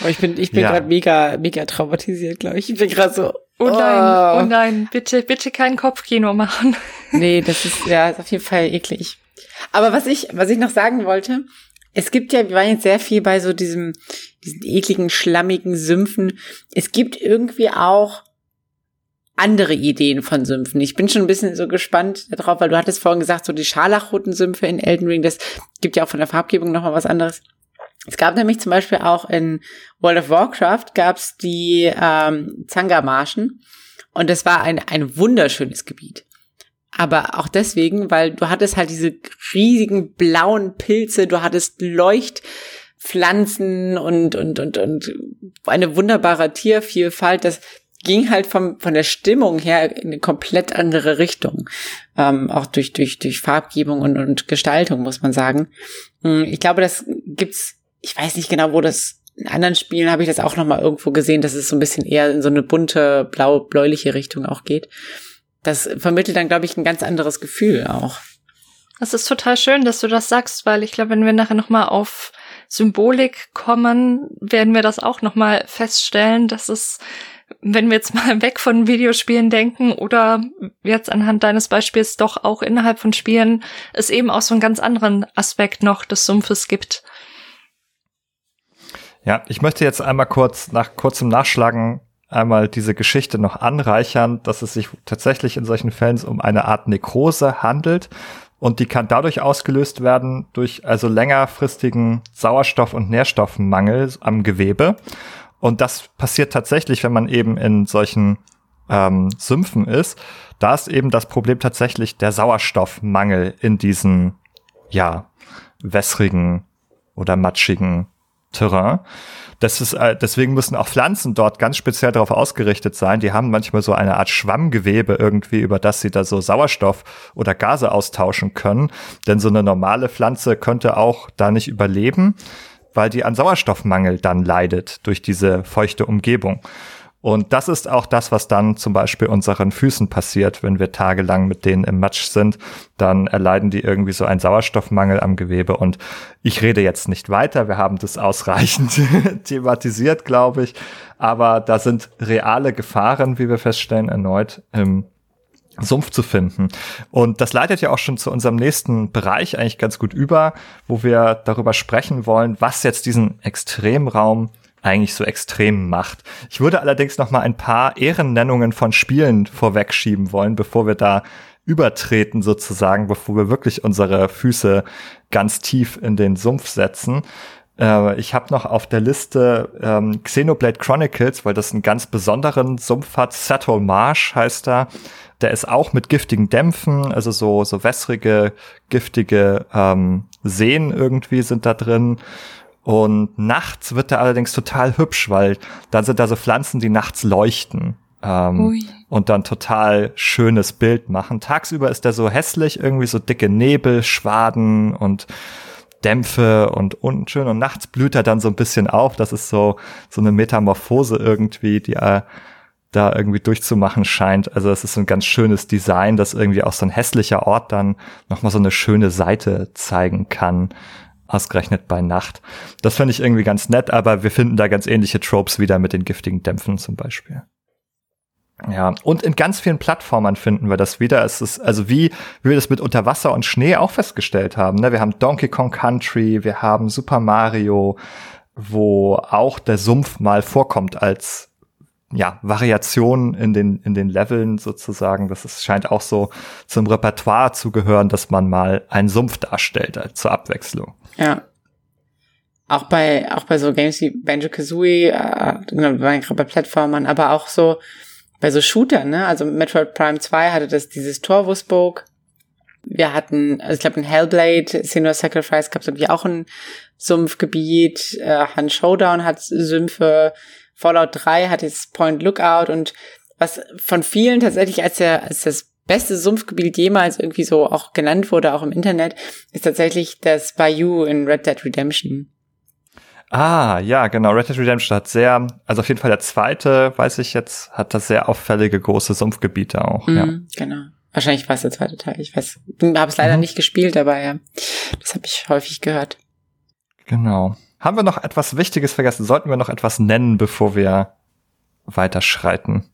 Aber ich bin, ich bin ja. gerade mega, mega traumatisiert, glaube ich. Ich bin gerade so. Oh nein, oh. oh nein, bitte, bitte kein Kopfkino machen. Nee, das ist, ja, ist auf jeden Fall eklig. Aber was ich, was ich noch sagen wollte, es gibt ja, wir waren jetzt sehr viel bei so diesem, diesen ekligen, schlammigen Sümpfen. Es gibt irgendwie auch andere Ideen von Sümpfen. Ich bin schon ein bisschen so gespannt darauf, weil du hattest vorhin gesagt, so die scharlachroten Sümpfe in Elden Ring, das gibt ja auch von der Farbgebung nochmal was anderes. Es gab nämlich zum Beispiel auch in World of Warcraft gab's die ähm, Zanga-Marschen und das war ein, ein wunderschönes Gebiet. Aber auch deswegen, weil du hattest halt diese riesigen blauen Pilze, du hattest Leuchtpflanzen und, und, und, und eine wunderbare Tiervielfalt. Das ging halt vom, von der Stimmung her in eine komplett andere Richtung. Ähm, auch durch, durch, durch Farbgebung und, und Gestaltung, muss man sagen. Hm, ich glaube, das gibt's, ich weiß nicht genau, wo das, in anderen Spielen habe ich das auch nochmal irgendwo gesehen, dass es so ein bisschen eher in so eine bunte, blau, bläuliche Richtung auch geht. Das vermittelt dann, glaube ich, ein ganz anderes Gefühl auch. Das ist total schön, dass du das sagst, weil ich glaube, wenn wir nachher nochmal auf Symbolik kommen, werden wir das auch nochmal feststellen, dass es wenn wir jetzt mal weg von Videospielen denken oder jetzt anhand deines Beispiels doch auch innerhalb von Spielen es eben auch so einen ganz anderen Aspekt noch des Sumpfes gibt. Ja, ich möchte jetzt einmal kurz nach kurzem Nachschlagen einmal diese Geschichte noch anreichern, dass es sich tatsächlich in solchen Fällen um eine Art Nekrose handelt. Und die kann dadurch ausgelöst werden durch also längerfristigen Sauerstoff- und Nährstoffmangel am Gewebe. Und das passiert tatsächlich, wenn man eben in solchen ähm, Sümpfen ist. Da ist eben das Problem tatsächlich der Sauerstoffmangel in diesen, ja, wässrigen oder matschigen Terrain. Das ist, äh, deswegen müssen auch Pflanzen dort ganz speziell darauf ausgerichtet sein. Die haben manchmal so eine Art Schwammgewebe irgendwie, über das sie da so Sauerstoff oder Gase austauschen können. Denn so eine normale Pflanze könnte auch da nicht überleben weil die an Sauerstoffmangel dann leidet durch diese feuchte Umgebung. Und das ist auch das, was dann zum Beispiel unseren Füßen passiert, wenn wir tagelang mit denen im Matsch sind. Dann erleiden die irgendwie so einen Sauerstoffmangel am Gewebe. Und ich rede jetzt nicht weiter. Wir haben das ausreichend thematisiert, glaube ich. Aber da sind reale Gefahren, wie wir feststellen, erneut im Sumpf zu finden. Und das leitet ja auch schon zu unserem nächsten Bereich eigentlich ganz gut über, wo wir darüber sprechen wollen, was jetzt diesen Extremraum eigentlich so extrem macht. Ich würde allerdings noch mal ein paar Ehrennennungen von Spielen vorwegschieben wollen, bevor wir da übertreten sozusagen, bevor wir wirklich unsere Füße ganz tief in den Sumpf setzen. Äh, ich habe noch auf der Liste ähm, Xenoblade Chronicles, weil das einen ganz besonderen Sumpf hat. Sattol Marsh heißt er. Der ist auch mit giftigen Dämpfen, also so, so wässrige, giftige ähm, Seen irgendwie sind da drin. Und nachts wird er allerdings total hübsch, weil dann sind da so Pflanzen, die nachts leuchten. Ähm, und dann total schönes Bild machen. Tagsüber ist er so hässlich, irgendwie so dicke Nebel, Schwaden und Dämpfe und unschön und nachts blüht er dann so ein bisschen auf. Das ist so, so eine Metamorphose irgendwie, die er da irgendwie durchzumachen scheint. Also es ist so ein ganz schönes Design, das irgendwie auch so ein hässlicher Ort dann nochmal so eine schöne Seite zeigen kann. Ausgerechnet bei Nacht. Das finde ich irgendwie ganz nett, aber wir finden da ganz ähnliche Tropes wieder mit den giftigen Dämpfen zum Beispiel. Ja, und in ganz vielen Plattformern finden wir das wieder. Es ist also wie, wie wir das mit Unterwasser und Schnee auch festgestellt haben. Ne? Wir haben Donkey Kong Country, wir haben Super Mario, wo auch der Sumpf mal vorkommt als ja, Variationen in den, in den Leveln sozusagen. Das ist, scheint auch so zum Repertoire zu gehören, dass man mal einen Sumpf darstellt äh, zur Abwechslung. Ja. Auch bei, auch bei so Games wie Banjo Kazooie, äh, genau, bei Plattformern, aber auch so bei so Shootern, ne? Also Metroid Prime 2 hatte das dieses Torwusburg. Wir hatten, also ich glaube in Hellblade, Senior Sacrifice gab es irgendwie auch ein Sumpfgebiet. Äh, Han Showdown hat Sümpfe. Fallout 3 hat jetzt Point Lookout und was von vielen tatsächlich als, der, als das beste Sumpfgebiet jemals irgendwie so auch genannt wurde, auch im Internet, ist tatsächlich das Bayou in Red Dead Redemption. Ah, ja, genau. Red Dead Redemption hat sehr, also auf jeden Fall der zweite, weiß ich jetzt, hat das sehr auffällige große Sumpfgebiete auch. Mm, ja. Genau. Wahrscheinlich war es der zweite Teil. Ich weiß, habe es leider mhm. nicht gespielt, aber ja, das habe ich häufig gehört. Genau. Haben wir noch etwas Wichtiges vergessen? Sollten wir noch etwas nennen, bevor wir weiterschreiten?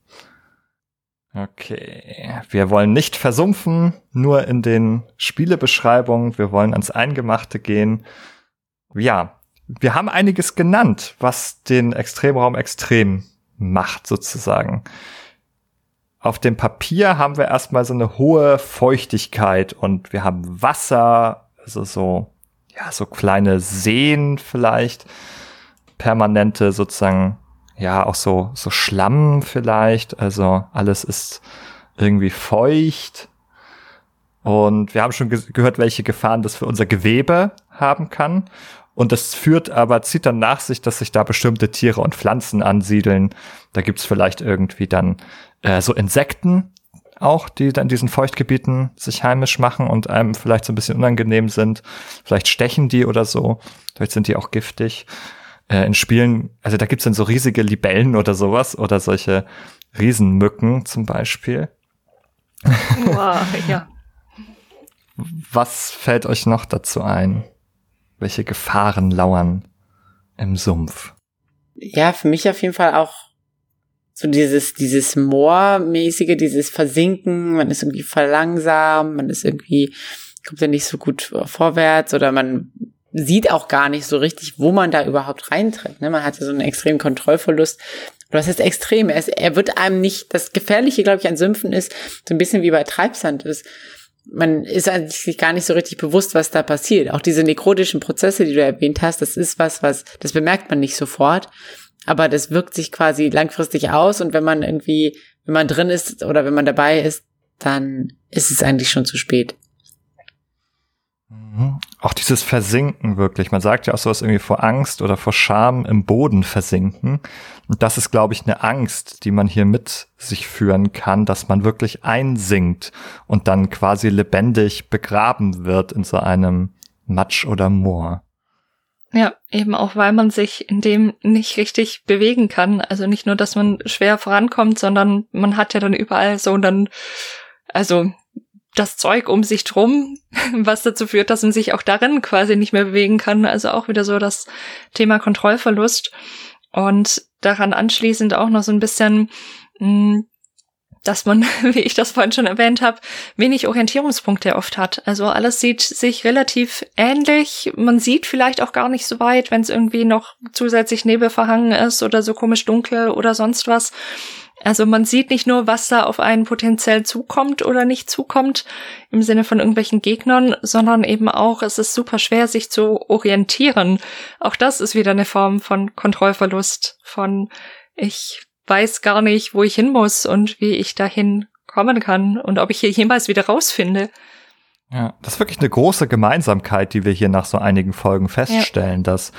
Okay. Wir wollen nicht versumpfen, nur in den Spielebeschreibungen. Wir wollen ans Eingemachte gehen. Ja, wir haben einiges genannt, was den Extremraum extrem macht, sozusagen. Auf dem Papier haben wir erstmal so eine hohe Feuchtigkeit und wir haben Wasser, also so ja, so kleine Seen vielleicht, permanente sozusagen, ja, auch so, so Schlamm vielleicht, also alles ist irgendwie feucht. Und wir haben schon ge gehört, welche Gefahren das für unser Gewebe haben kann. Und das führt aber, zieht dann nach sich, dass sich da bestimmte Tiere und Pflanzen ansiedeln. Da gibt's vielleicht irgendwie dann äh, so Insekten, auch, die dann in diesen Feuchtgebieten sich heimisch machen und einem vielleicht so ein bisschen unangenehm sind. Vielleicht stechen die oder so. Vielleicht sind die auch giftig. Äh, in Spielen, also da gibt's dann so riesige Libellen oder sowas oder solche Riesenmücken zum Beispiel. Wow, ja. Was fällt euch noch dazu ein? Welche Gefahren lauern im Sumpf? Ja, für mich auf jeden Fall auch so dieses, dieses Moormäßige, dieses Versinken, man ist irgendwie verlangsamt, man ist irgendwie, kommt ja nicht so gut vorwärts oder man sieht auch gar nicht so richtig, wo man da überhaupt reintritt. Ne? Man hat ja so einen extremen Kontrollverlust. Das ist extrem. Er, ist, er wird einem nicht, das Gefährliche, glaube ich, an Sümpfen ist, so ein bisschen wie bei Treibsand ist. Man ist sich gar nicht so richtig bewusst, was da passiert. Auch diese nekrotischen Prozesse, die du erwähnt hast, das ist was, was, das bemerkt man nicht sofort aber das wirkt sich quasi langfristig aus und wenn man irgendwie, wenn man drin ist oder wenn man dabei ist, dann ist es eigentlich schon zu spät. Mhm. Auch dieses Versinken wirklich. Man sagt ja auch sowas irgendwie vor Angst oder vor Scham im Boden versinken. Und das ist, glaube ich, eine Angst, die man hier mit sich führen kann, dass man wirklich einsinkt und dann quasi lebendig begraben wird in so einem Matsch oder Moor. Ja, eben auch, weil man sich in dem nicht richtig bewegen kann. Also nicht nur, dass man schwer vorankommt, sondern man hat ja dann überall so dann, also das Zeug um sich drum, was dazu führt, dass man sich auch darin quasi nicht mehr bewegen kann. Also auch wieder so das Thema Kontrollverlust. Und daran anschließend auch noch so ein bisschen mh, hm, dass man, wie ich das vorhin schon erwähnt habe, wenig Orientierungspunkte oft hat. Also alles sieht sich relativ ähnlich. Man sieht vielleicht auch gar nicht so weit, wenn es irgendwie noch zusätzlich Nebel verhangen ist oder so komisch dunkel oder sonst was. Also man sieht nicht nur, was da auf einen potenziell zukommt oder nicht zukommt im Sinne von irgendwelchen Gegnern, sondern eben auch, es ist super schwer, sich zu orientieren. Auch das ist wieder eine Form von Kontrollverlust, von ich weiß gar nicht, wo ich hin muss und wie ich dahin kommen kann und ob ich hier jemals wieder rausfinde. Ja, das ist wirklich eine große Gemeinsamkeit, die wir hier nach so einigen Folgen feststellen, ja. dass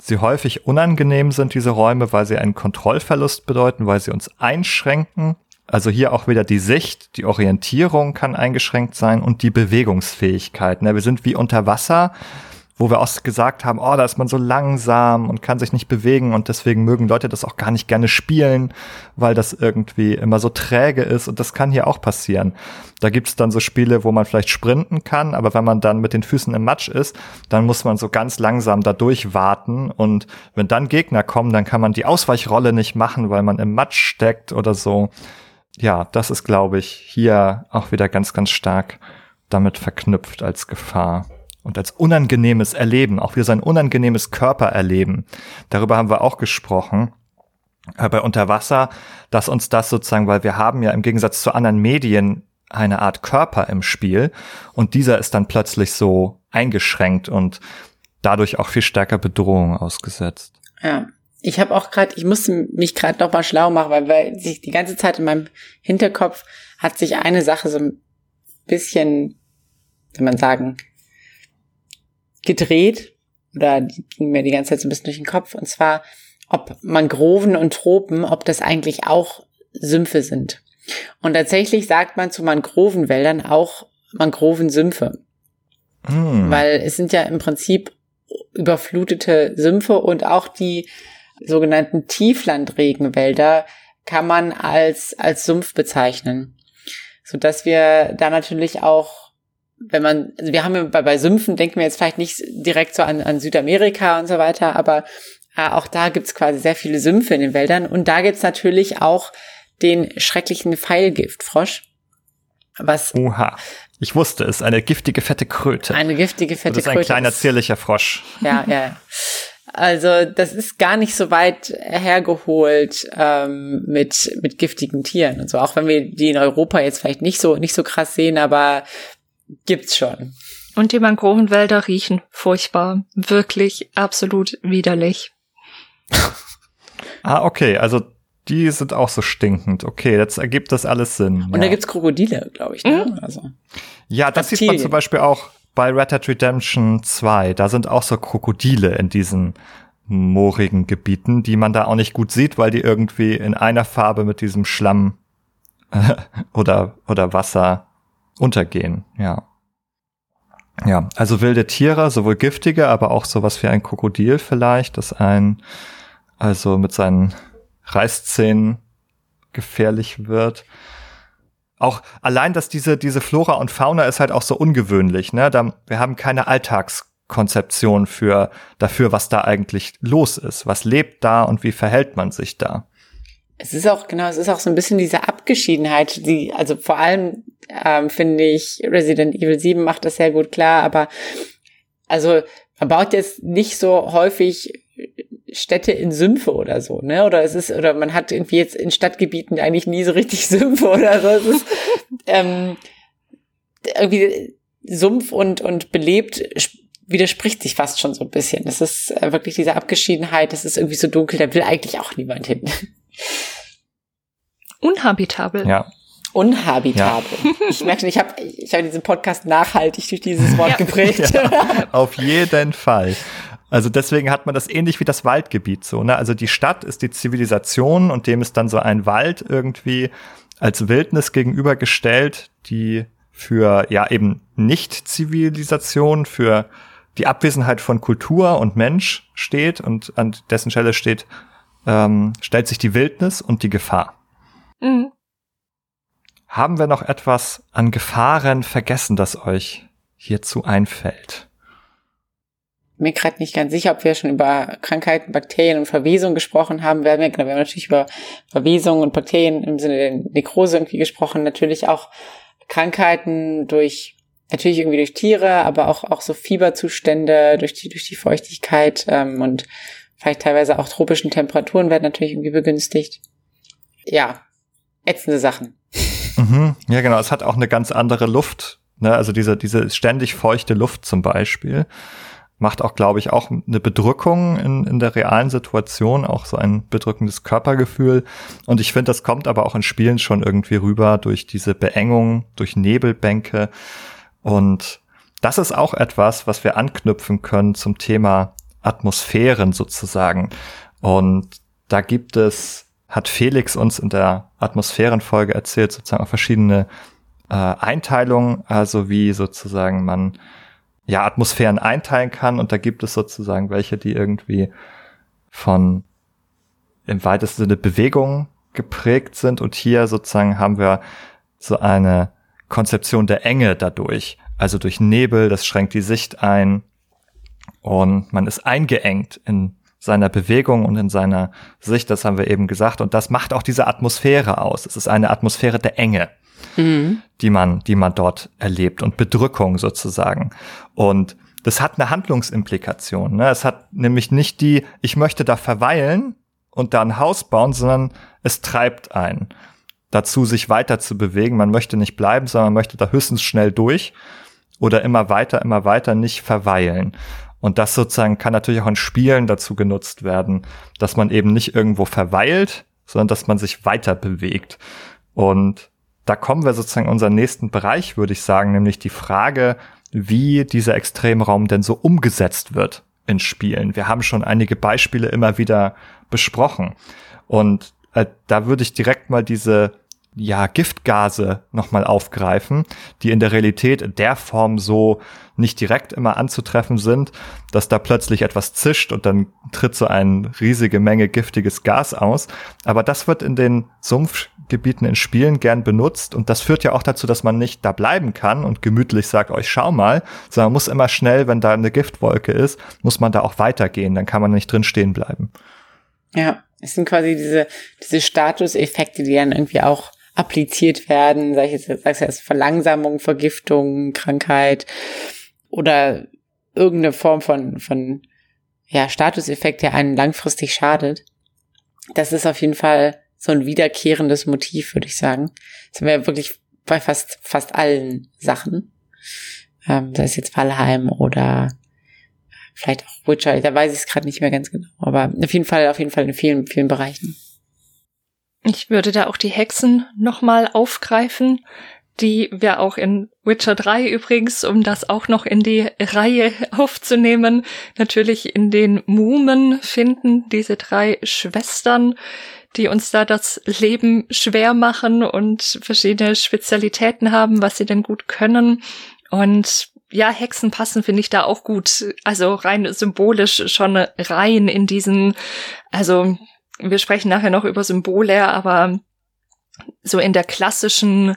sie häufig unangenehm sind, diese Räume, weil sie einen Kontrollverlust bedeuten, weil sie uns einschränken. Also hier auch wieder die Sicht, die Orientierung kann eingeschränkt sein und die Bewegungsfähigkeit. Ne? Wir sind wie unter Wasser wo wir auch gesagt haben, oh, da ist man so langsam und kann sich nicht bewegen und deswegen mögen Leute das auch gar nicht gerne spielen, weil das irgendwie immer so träge ist und das kann hier auch passieren. Da gibt's dann so Spiele, wo man vielleicht sprinten kann, aber wenn man dann mit den Füßen im Matsch ist, dann muss man so ganz langsam da durchwarten und wenn dann Gegner kommen, dann kann man die Ausweichrolle nicht machen, weil man im Matsch steckt oder so. Ja, das ist, glaube ich, hier auch wieder ganz, ganz stark damit verknüpft als Gefahr und als unangenehmes Erleben, auch wieder sein unangenehmes Körpererleben. Darüber haben wir auch gesprochen äh, bei Unterwasser, dass uns das sozusagen, weil wir haben ja im Gegensatz zu anderen Medien eine Art Körper im Spiel und dieser ist dann plötzlich so eingeschränkt und dadurch auch viel stärker Bedrohung ausgesetzt. Ja. Ich habe auch gerade, ich musste mich gerade noch mal schlau machen, weil, weil sich die ganze Zeit in meinem Hinterkopf hat sich eine Sache so ein bisschen, wenn man sagen, gedreht oder die ging mir die ganze Zeit so ein bisschen durch den Kopf und zwar, ob Mangroven und Tropen, ob das eigentlich auch Sümpfe sind. Und tatsächlich sagt man zu Mangrovenwäldern auch Mangrovensümpfe. Hm. Weil es sind ja im Prinzip überflutete Sümpfe und auch die sogenannten Tieflandregenwälder kann man als, als Sumpf bezeichnen. So dass wir da natürlich auch wenn man, also wir haben ja bei, bei Sümpfen, denken wir jetzt vielleicht nicht direkt so an, an Südamerika und so weiter, aber äh, auch da gibt's quasi sehr viele Sümpfe in den Wäldern und da gibt's natürlich auch den schrecklichen Pfeilgiftfrosch. Was Oha. Ich wusste es, eine giftige fette Kröte. Eine giftige fette Kröte. Das ist ein kleiner zierlicher Frosch. Ja, ja. Also das ist gar nicht so weit hergeholt ähm, mit mit giftigen Tieren und so. Auch wenn wir die in Europa jetzt vielleicht nicht so nicht so krass sehen, aber gibt's schon. Und die Mangrovenwälder riechen furchtbar. Wirklich absolut widerlich. ah, okay. Also die sind auch so stinkend. Okay, jetzt ergibt das alles Sinn. Und ja. da gibt's Krokodile, glaube ich. Ne? Mhm. Also, ja, das Reptilien. sieht man zum Beispiel auch bei Red Dead Redemption 2. Da sind auch so Krokodile in diesen moorigen Gebieten, die man da auch nicht gut sieht, weil die irgendwie in einer Farbe mit diesem Schlamm oder, oder Wasser untergehen, ja. Ja, also wilde Tiere, sowohl giftige, aber auch sowas wie ein Krokodil vielleicht, das ein, also mit seinen Reißzähnen gefährlich wird. Auch allein, dass diese, diese Flora und Fauna ist halt auch so ungewöhnlich, ne? Da, wir haben keine Alltagskonzeption für, dafür, was da eigentlich los ist. Was lebt da und wie verhält man sich da? Es ist auch, genau, es ist auch so ein bisschen diese Abgeschiedenheit, die, also vor allem ähm, finde ich, Resident Evil 7 macht das sehr gut klar, aber also man baut jetzt nicht so häufig Städte in Sümpfe oder so, ne? Oder es ist, oder man hat irgendwie jetzt in Stadtgebieten eigentlich nie so richtig Sümpfe oder so. Es ist ähm, irgendwie Sumpf und, und belebt widerspricht sich fast schon so ein bisschen. Es ist äh, wirklich diese Abgeschiedenheit, es ist irgendwie so dunkel, da will eigentlich auch niemand hin. Unhabitabel. Ja. Unhabitabel. Ja. Ich merke schon, ich habe ich hab diesen Podcast nachhaltig durch dieses Wort ja. geprägt. Ja, auf jeden Fall. Also deswegen hat man das ähnlich wie das Waldgebiet so. Ne? Also die Stadt ist die Zivilisation und dem ist dann so ein Wald irgendwie als Wildnis gegenübergestellt, die für ja eben Nicht-Zivilisation, für die Abwesenheit von Kultur und Mensch steht und an dessen Stelle steht, ähm, stellt sich die Wildnis und die Gefahr. Mhm. Haben wir noch etwas an Gefahren vergessen, das euch hierzu einfällt? Mir gerade nicht ganz sicher, ob wir schon über Krankheiten, Bakterien und Verwesung gesprochen haben. Wir haben ja, genau, wir haben natürlich über Verwesung und Bakterien im Sinne der Nekrose irgendwie gesprochen. Natürlich auch Krankheiten durch, natürlich irgendwie durch Tiere, aber auch, auch so Fieberzustände durch die, durch die Feuchtigkeit ähm, und vielleicht teilweise auch tropischen Temperaturen werden natürlich irgendwie begünstigt. Ja, ätzende Sachen. Mhm. Ja, genau. Es hat auch eine ganz andere Luft. Ne? Also diese, diese ständig feuchte Luft zum Beispiel macht auch, glaube ich, auch eine Bedrückung in, in der realen Situation, auch so ein bedrückendes Körpergefühl. Und ich finde, das kommt aber auch in Spielen schon irgendwie rüber durch diese Beengung, durch Nebelbänke. Und das ist auch etwas, was wir anknüpfen können zum Thema Atmosphären sozusagen. Und da gibt es, hat Felix uns in der Atmosphärenfolge erzählt, sozusagen auch verschiedene äh, Einteilungen, also wie sozusagen man ja Atmosphären einteilen kann. Und da gibt es sozusagen welche, die irgendwie von im weitesten Sinne Bewegung geprägt sind. Und hier sozusagen haben wir so eine Konzeption der Enge dadurch. Also durch Nebel, das schränkt die Sicht ein. Und man ist eingeengt in seiner Bewegung und in seiner Sicht, das haben wir eben gesagt. Und das macht auch diese Atmosphäre aus. Es ist eine Atmosphäre der Enge, mhm. die man, die man dort erlebt und Bedrückung sozusagen. Und das hat eine Handlungsimplikation. Ne? Es hat nämlich nicht die, ich möchte da verweilen und da ein Haus bauen, sondern es treibt einen dazu, sich weiter zu bewegen. Man möchte nicht bleiben, sondern man möchte da höchstens schnell durch oder immer weiter, immer weiter nicht verweilen. Und das sozusagen kann natürlich auch in Spielen dazu genutzt werden, dass man eben nicht irgendwo verweilt, sondern dass man sich weiter bewegt. Und da kommen wir sozusagen in unseren nächsten Bereich, würde ich sagen, nämlich die Frage, wie dieser Extremraum denn so umgesetzt wird in Spielen. Wir haben schon einige Beispiele immer wieder besprochen. Und äh, da würde ich direkt mal diese ja, Giftgase nochmal aufgreifen, die in der Realität in der Form so nicht direkt immer anzutreffen sind, dass da plötzlich etwas zischt und dann tritt so eine riesige Menge giftiges Gas aus. Aber das wird in den Sumpfgebieten in Spielen gern benutzt und das führt ja auch dazu, dass man nicht da bleiben kann und gemütlich sagt, euch schau mal, sondern muss immer schnell, wenn da eine Giftwolke ist, muss man da auch weitergehen, dann kann man nicht drin stehen bleiben. Ja, es sind quasi diese, diese Statuseffekte, die dann irgendwie auch appliziert werden, sag ich jetzt, sagst du jetzt Verlangsamung, Vergiftung, Krankheit oder irgendeine Form von, von ja, Statuseffekt, der einen langfristig schadet. Das ist auf jeden Fall so ein wiederkehrendes Motiv, würde ich sagen. Das haben wir wirklich bei fast, fast allen Sachen. Ähm, sei es jetzt Valheim oder vielleicht auch Witcher, da weiß ich es gerade nicht mehr ganz genau. Aber auf jeden Fall, auf jeden Fall in vielen, vielen Bereichen. Ich würde da auch die Hexen nochmal aufgreifen, die wir auch in Witcher 3 übrigens, um das auch noch in die Reihe aufzunehmen, natürlich in den Mumen finden, diese drei Schwestern, die uns da das Leben schwer machen und verschiedene Spezialitäten haben, was sie denn gut können. Und ja, Hexen passen, finde ich da auch gut. Also rein symbolisch schon rein in diesen, also wir sprechen nachher noch über Symbole, aber so in der klassischen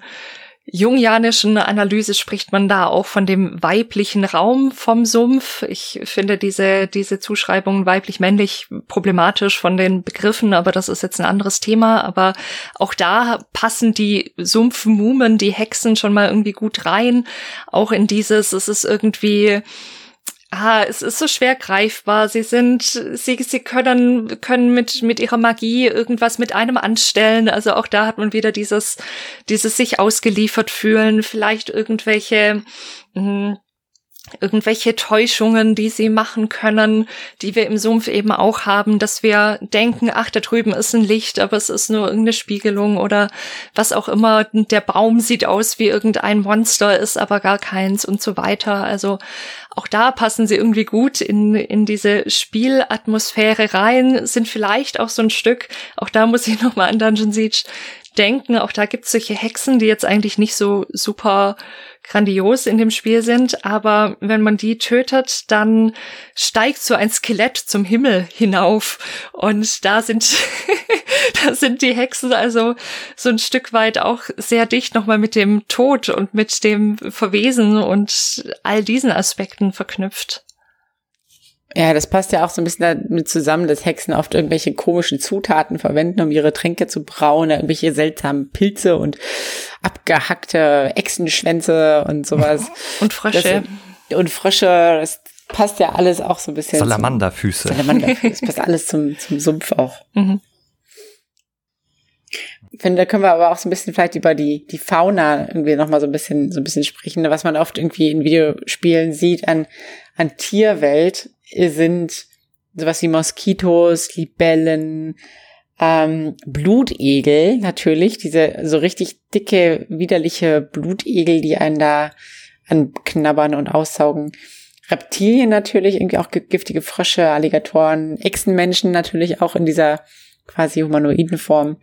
jungianischen Analyse spricht man da auch von dem weiblichen Raum vom Sumpf. Ich finde diese, diese Zuschreibung weiblich-männlich problematisch von den Begriffen, aber das ist jetzt ein anderes Thema. Aber auch da passen die Sumpfmumen, die Hexen schon mal irgendwie gut rein. Auch in dieses, es ist irgendwie, Ah, es ist so schwer greifbar. Sie sind, sie, sie können, können mit, mit ihrer Magie irgendwas mit einem anstellen. Also auch da hat man wieder dieses, dieses sich ausgeliefert fühlen, vielleicht irgendwelche, mh, hm, irgendwelche Täuschungen, die sie machen können, die wir im Sumpf eben auch haben, dass wir denken, ach, da drüben ist ein Licht, aber es ist nur irgendeine Spiegelung oder was auch immer. Der Baum sieht aus wie irgendein Monster, ist aber gar keins und so weiter. Also auch da passen sie irgendwie gut in, in diese Spielatmosphäre rein, sind vielleicht auch so ein Stück, auch da muss ich nochmal an Dungeon Siege denken, auch da gibt es solche Hexen, die jetzt eigentlich nicht so super grandios in dem Spiel sind, aber wenn man die tötet, dann steigt so ein Skelett zum Himmel hinauf und da sind da sind die Hexen also so ein Stück weit auch sehr dicht nochmal mit dem Tod und mit dem Verwesen und all diesen Aspekten verknüpft. Ja, das passt ja auch so ein bisschen damit zusammen, dass Hexen oft irgendwelche komischen Zutaten verwenden, um ihre Tränke zu brauen, irgendwelche seltsamen Pilze und abgehackte Echsenschwänze und sowas. Und Frösche. Das, und Frösche, das passt ja alles auch so ein bisschen. Salamanderfüße. Salamanderfüße, das passt alles zum, zum Sumpf auch. Mhm. Ich finde, da können wir aber auch so ein bisschen vielleicht über die, die Fauna irgendwie nochmal so ein bisschen, so ein bisschen sprechen. Was man oft irgendwie in Videospielen sieht an, an Tierwelt sind sowas wie Moskitos, Libellen, ähm, Blutegel natürlich, diese so richtig dicke, widerliche Blutegel, die einen da anknabbern und aussaugen. Reptilien natürlich, irgendwie auch giftige Frösche, Alligatoren, Echsenmenschen natürlich auch in dieser quasi humanoiden Form.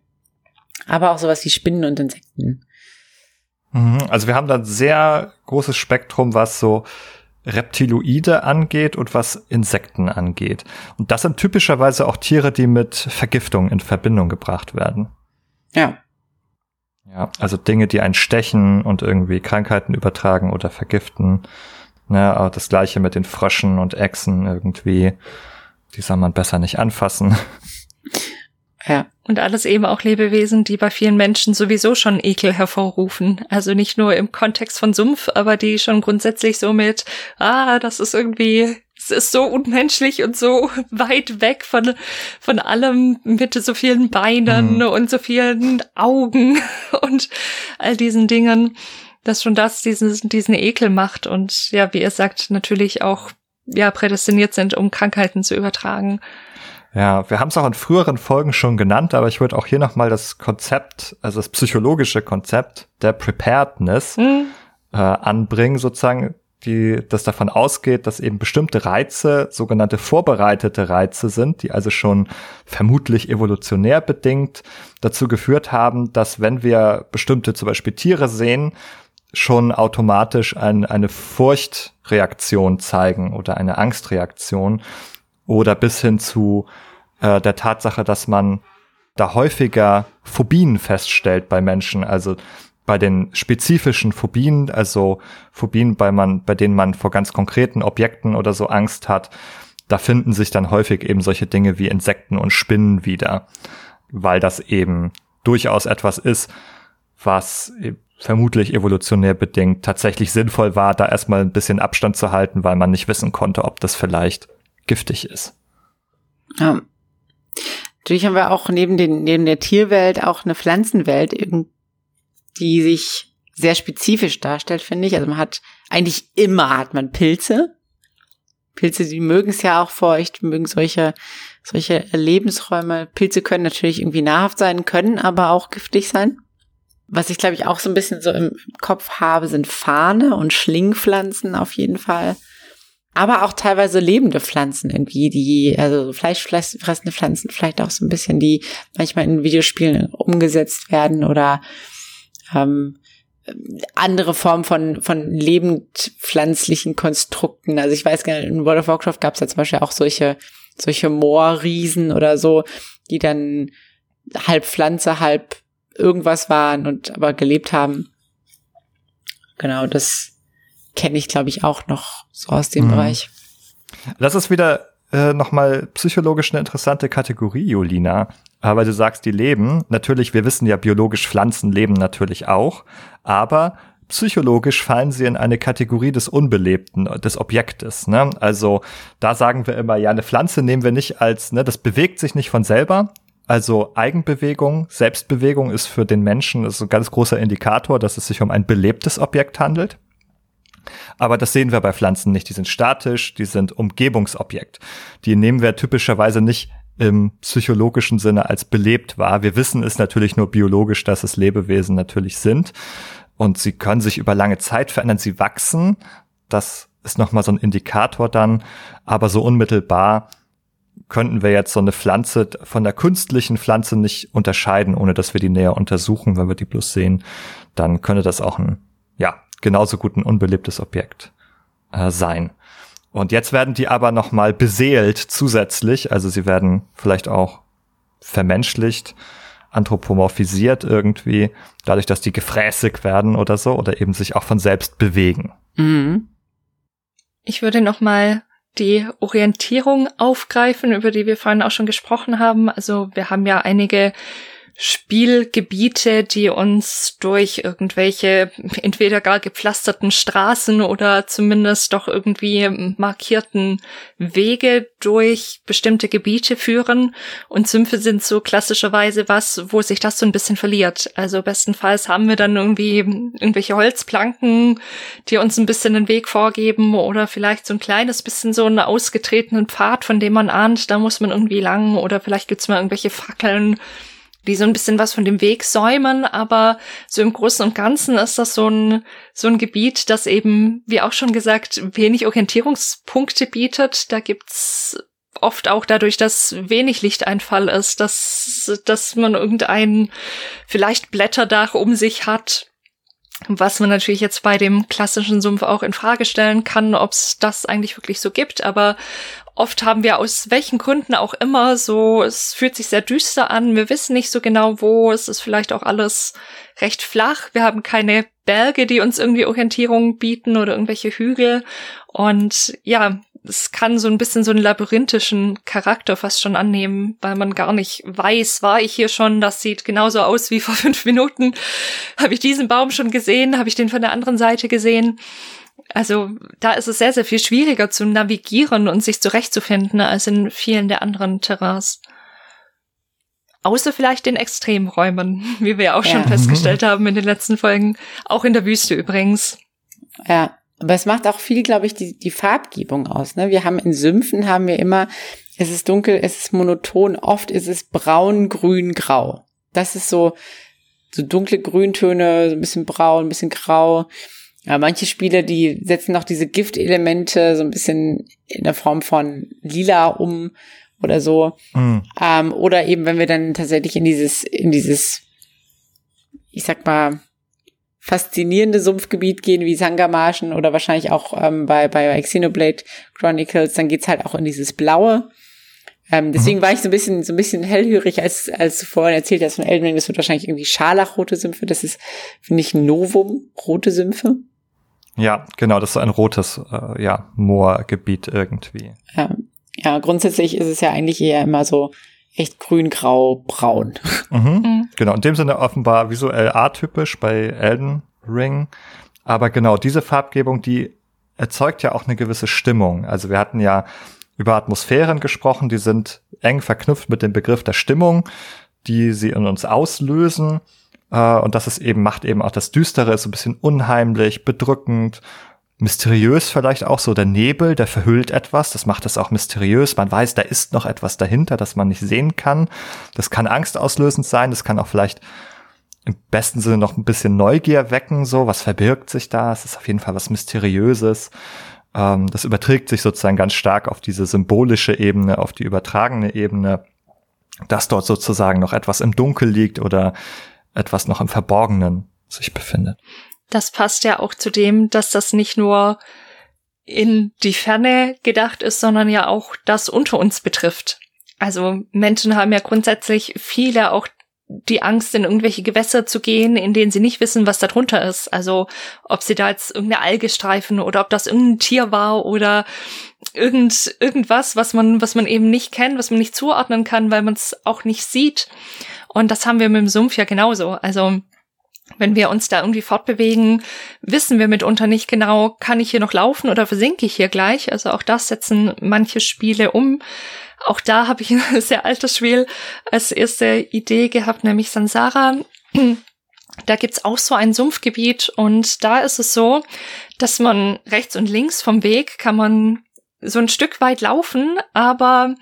Aber auch sowas wie Spinnen und Insekten. Mhm, also wir haben da ein sehr großes Spektrum, was so Reptiloide angeht und was Insekten angeht. Und das sind typischerweise auch Tiere, die mit Vergiftung in Verbindung gebracht werden. Ja. Ja, also Dinge, die einen stechen und irgendwie Krankheiten übertragen oder vergiften. Ne, auch das gleiche mit den Fröschen und Echsen irgendwie. Die soll man besser nicht anfassen. Ja. Und alles eben auch Lebewesen, die bei vielen Menschen sowieso schon Ekel hervorrufen. Also nicht nur im Kontext von Sumpf, aber die schon grundsätzlich so mit, ah, das ist irgendwie, es ist so unmenschlich und so weit weg von, von allem mit so vielen Beinen mhm. und so vielen Augen und all diesen Dingen, dass schon das diesen, diesen Ekel macht und ja, wie ihr sagt, natürlich auch ja prädestiniert sind, um Krankheiten zu übertragen. Ja, wir haben es auch in früheren Folgen schon genannt, aber ich würde auch hier nochmal das Konzept, also das psychologische Konzept der Preparedness mhm. äh, anbringen, sozusagen, die, das davon ausgeht, dass eben bestimmte Reize sogenannte vorbereitete Reize sind, die also schon vermutlich evolutionär bedingt dazu geführt haben, dass wenn wir bestimmte zum Beispiel Tiere sehen, schon automatisch ein, eine Furchtreaktion zeigen oder eine Angstreaktion oder bis hin zu äh, der Tatsache, dass man da häufiger Phobien feststellt bei Menschen, also bei den spezifischen Phobien, also Phobien, bei, man, bei denen man vor ganz konkreten Objekten oder so Angst hat, da finden sich dann häufig eben solche Dinge wie Insekten und Spinnen wieder, weil das eben durchaus etwas ist, was vermutlich evolutionär bedingt tatsächlich sinnvoll war, da erstmal ein bisschen Abstand zu halten, weil man nicht wissen konnte, ob das vielleicht giftig ist. Ja, Natürlich haben wir auch neben, den, neben der Tierwelt auch eine Pflanzenwelt, die sich sehr spezifisch darstellt, finde ich. Also man hat eigentlich immer hat man Pilze. Pilze, die mögen es ja auch feucht, mögen solche, solche Lebensräume. Pilze können natürlich irgendwie nahrhaft sein, können aber auch giftig sein. Was ich, glaube ich, auch so ein bisschen so im Kopf habe, sind Fahne und Schlingpflanzen auf jeden Fall aber auch teilweise lebende Pflanzen irgendwie, die, also fleischfressende Pflanzen vielleicht auch so ein bisschen, die manchmal in Videospielen umgesetzt werden oder ähm, andere Formen von, von lebendpflanzlichen Konstrukten. Also ich weiß gar nicht, in World of Warcraft gab es ja zum Beispiel auch solche, solche Moorriesen oder so, die dann halb Pflanze, halb irgendwas waren und aber gelebt haben. Genau, das, kenne ich, glaube ich, auch noch so aus dem mhm. Bereich. Das ist wieder äh, nochmal psychologisch eine interessante Kategorie, Jolina. Aber du sagst, die leben. Natürlich, wir wissen ja, biologisch Pflanzen leben natürlich auch. Aber psychologisch fallen sie in eine Kategorie des Unbelebten, des Objektes. Ne? Also da sagen wir immer, ja, eine Pflanze nehmen wir nicht als, ne, das bewegt sich nicht von selber. Also Eigenbewegung, Selbstbewegung ist für den Menschen ist ein ganz großer Indikator, dass es sich um ein belebtes Objekt handelt. Aber das sehen wir bei Pflanzen nicht. Die sind statisch, die sind Umgebungsobjekt. Die nehmen wir typischerweise nicht im psychologischen Sinne als belebt wahr. Wir wissen es natürlich nur biologisch, dass es Lebewesen natürlich sind. Und sie können sich über lange Zeit verändern. Sie wachsen. Das ist nochmal so ein Indikator dann. Aber so unmittelbar könnten wir jetzt so eine Pflanze von der künstlichen Pflanze nicht unterscheiden, ohne dass wir die näher untersuchen. Wenn wir die bloß sehen, dann könnte das auch ein, genauso gut ein unbelebtes Objekt äh, sein. Und jetzt werden die aber noch mal beseelt zusätzlich, also sie werden vielleicht auch vermenschlicht, anthropomorphisiert irgendwie, dadurch, dass die gefräßig werden oder so oder eben sich auch von selbst bewegen. Mhm. Ich würde noch mal die Orientierung aufgreifen, über die wir vorhin auch schon gesprochen haben. Also wir haben ja einige Spielgebiete, die uns durch irgendwelche entweder gar gepflasterten Straßen oder zumindest doch irgendwie markierten Wege durch bestimmte Gebiete führen. Und Sümpfe sind so klassischerweise was, wo sich das so ein bisschen verliert. Also bestenfalls haben wir dann irgendwie irgendwelche Holzplanken, die uns ein bisschen den Weg vorgeben oder vielleicht so ein kleines bisschen so einen ausgetretenen Pfad, von dem man ahnt, da muss man irgendwie lang oder vielleicht gibt's mal irgendwelche Fackeln die so ein bisschen was von dem Weg säumen, aber so im Großen und Ganzen ist das so ein, so ein Gebiet, das eben, wie auch schon gesagt, wenig Orientierungspunkte bietet. Da gibt's oft auch dadurch, dass wenig Lichteinfall ist, dass, dass man irgendein vielleicht Blätterdach um sich hat, was man natürlich jetzt bei dem klassischen Sumpf auch in Frage stellen kann, ob es das eigentlich wirklich so gibt. Aber oft haben wir aus welchen Gründen auch immer so, es fühlt sich sehr düster an. Wir wissen nicht so genau wo. Es ist vielleicht auch alles recht flach. Wir haben keine Berge, die uns irgendwie Orientierung bieten oder irgendwelche Hügel. Und ja, es kann so ein bisschen so einen labyrinthischen Charakter fast schon annehmen, weil man gar nicht weiß, war ich hier schon, das sieht genauso aus wie vor fünf Minuten. Habe ich diesen Baum schon gesehen? Habe ich den von der anderen Seite gesehen? Also da ist es sehr, sehr viel schwieriger zu navigieren und sich zurechtzufinden als in vielen der anderen Terrains. Außer vielleicht den Extremräumen, wie wir auch ja. schon festgestellt haben in den letzten Folgen. Auch in der Wüste übrigens. Ja, aber es macht auch viel, glaube ich, die, die Farbgebung aus. Ne? Wir haben in Sümpfen haben wir immer, es ist dunkel, es ist monoton, oft ist es braun, grün, grau. Das ist so, so dunkle Grüntöne, so ein bisschen braun, ein bisschen grau. Ja, manche Spiele, die setzen noch diese Giftelemente so ein bisschen in der Form von lila um oder so. Mhm. Ähm, oder eben, wenn wir dann tatsächlich in dieses, in dieses, ich sag mal, faszinierende Sumpfgebiet gehen wie Sangamarschen oder wahrscheinlich auch ähm, bei, bei Xenoblade Chronicles, dann geht's halt auch in dieses Blaue. Ähm, deswegen mhm. war ich so ein bisschen, so ein bisschen hellhörig, als, als du vorhin erzählt hast von Elden Ring, das wird wahrscheinlich irgendwie scharlachrote Sümpfe. Das ist, finde ich, ein Novum, rote Sümpfe. Ja, genau, das ist ein rotes, äh, ja, Moorgebiet irgendwie. Ja. ja, grundsätzlich ist es ja eigentlich eher immer so echt grün, grau, braun. Mhm. Mhm. Genau, in dem Sinne offenbar visuell atypisch bei Elden Ring. Aber genau, diese Farbgebung, die erzeugt ja auch eine gewisse Stimmung. Also wir hatten ja über Atmosphären gesprochen, die sind eng verknüpft mit dem Begriff der Stimmung, die sie in uns auslösen. Äh, und das ist eben, macht eben auch das Düstere, ist so ein bisschen unheimlich, bedrückend mysteriös vielleicht auch so der Nebel, der verhüllt etwas, das macht es auch mysteriös. Man weiß, da ist noch etwas dahinter, das man nicht sehen kann. Das kann angstauslösend sein, das kann auch vielleicht im besten Sinne noch ein bisschen Neugier wecken, so, was verbirgt sich da? Es ist auf jeden Fall was Mysteriöses. Ähm, das überträgt sich sozusagen ganz stark auf diese symbolische Ebene, auf die übertragene Ebene, dass dort sozusagen noch etwas im Dunkel liegt oder etwas noch im Verborgenen sich befindet das passt ja auch zu dem, dass das nicht nur in die Ferne gedacht ist, sondern ja auch das unter uns betrifft. Also Menschen haben ja grundsätzlich viele auch die Angst, in irgendwelche Gewässer zu gehen, in denen sie nicht wissen, was da drunter ist. Also ob sie da jetzt irgendeine Alge streifen oder ob das irgendein Tier war oder irgend, irgendwas, was man, was man eben nicht kennt, was man nicht zuordnen kann, weil man es auch nicht sieht. Und das haben wir mit dem Sumpf ja genauso. Also wenn wir uns da irgendwie fortbewegen, wissen wir mitunter nicht genau, kann ich hier noch laufen oder versinke ich hier gleich? Also auch das setzen manche Spiele um. Auch da habe ich ein sehr altes Spiel als erste Idee gehabt, nämlich Sansara. Da gibt's auch so ein Sumpfgebiet und da ist es so, dass man rechts und links vom Weg kann man so ein Stück weit laufen, aber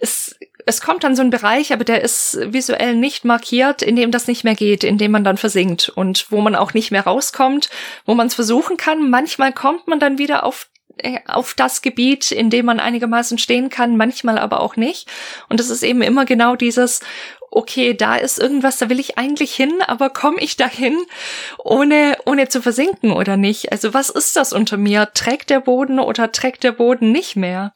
es es kommt dann so ein Bereich, aber der ist visuell nicht markiert, in dem das nicht mehr geht, in dem man dann versinkt und wo man auch nicht mehr rauskommt, wo man es versuchen kann. Manchmal kommt man dann wieder auf äh, auf das Gebiet, in dem man einigermaßen stehen kann, manchmal aber auch nicht. Und es ist eben immer genau dieses, okay, da ist irgendwas, da will ich eigentlich hin, aber komme ich dahin, ohne, ohne zu versinken oder nicht? Also was ist das unter mir? Trägt der Boden oder trägt der Boden nicht mehr?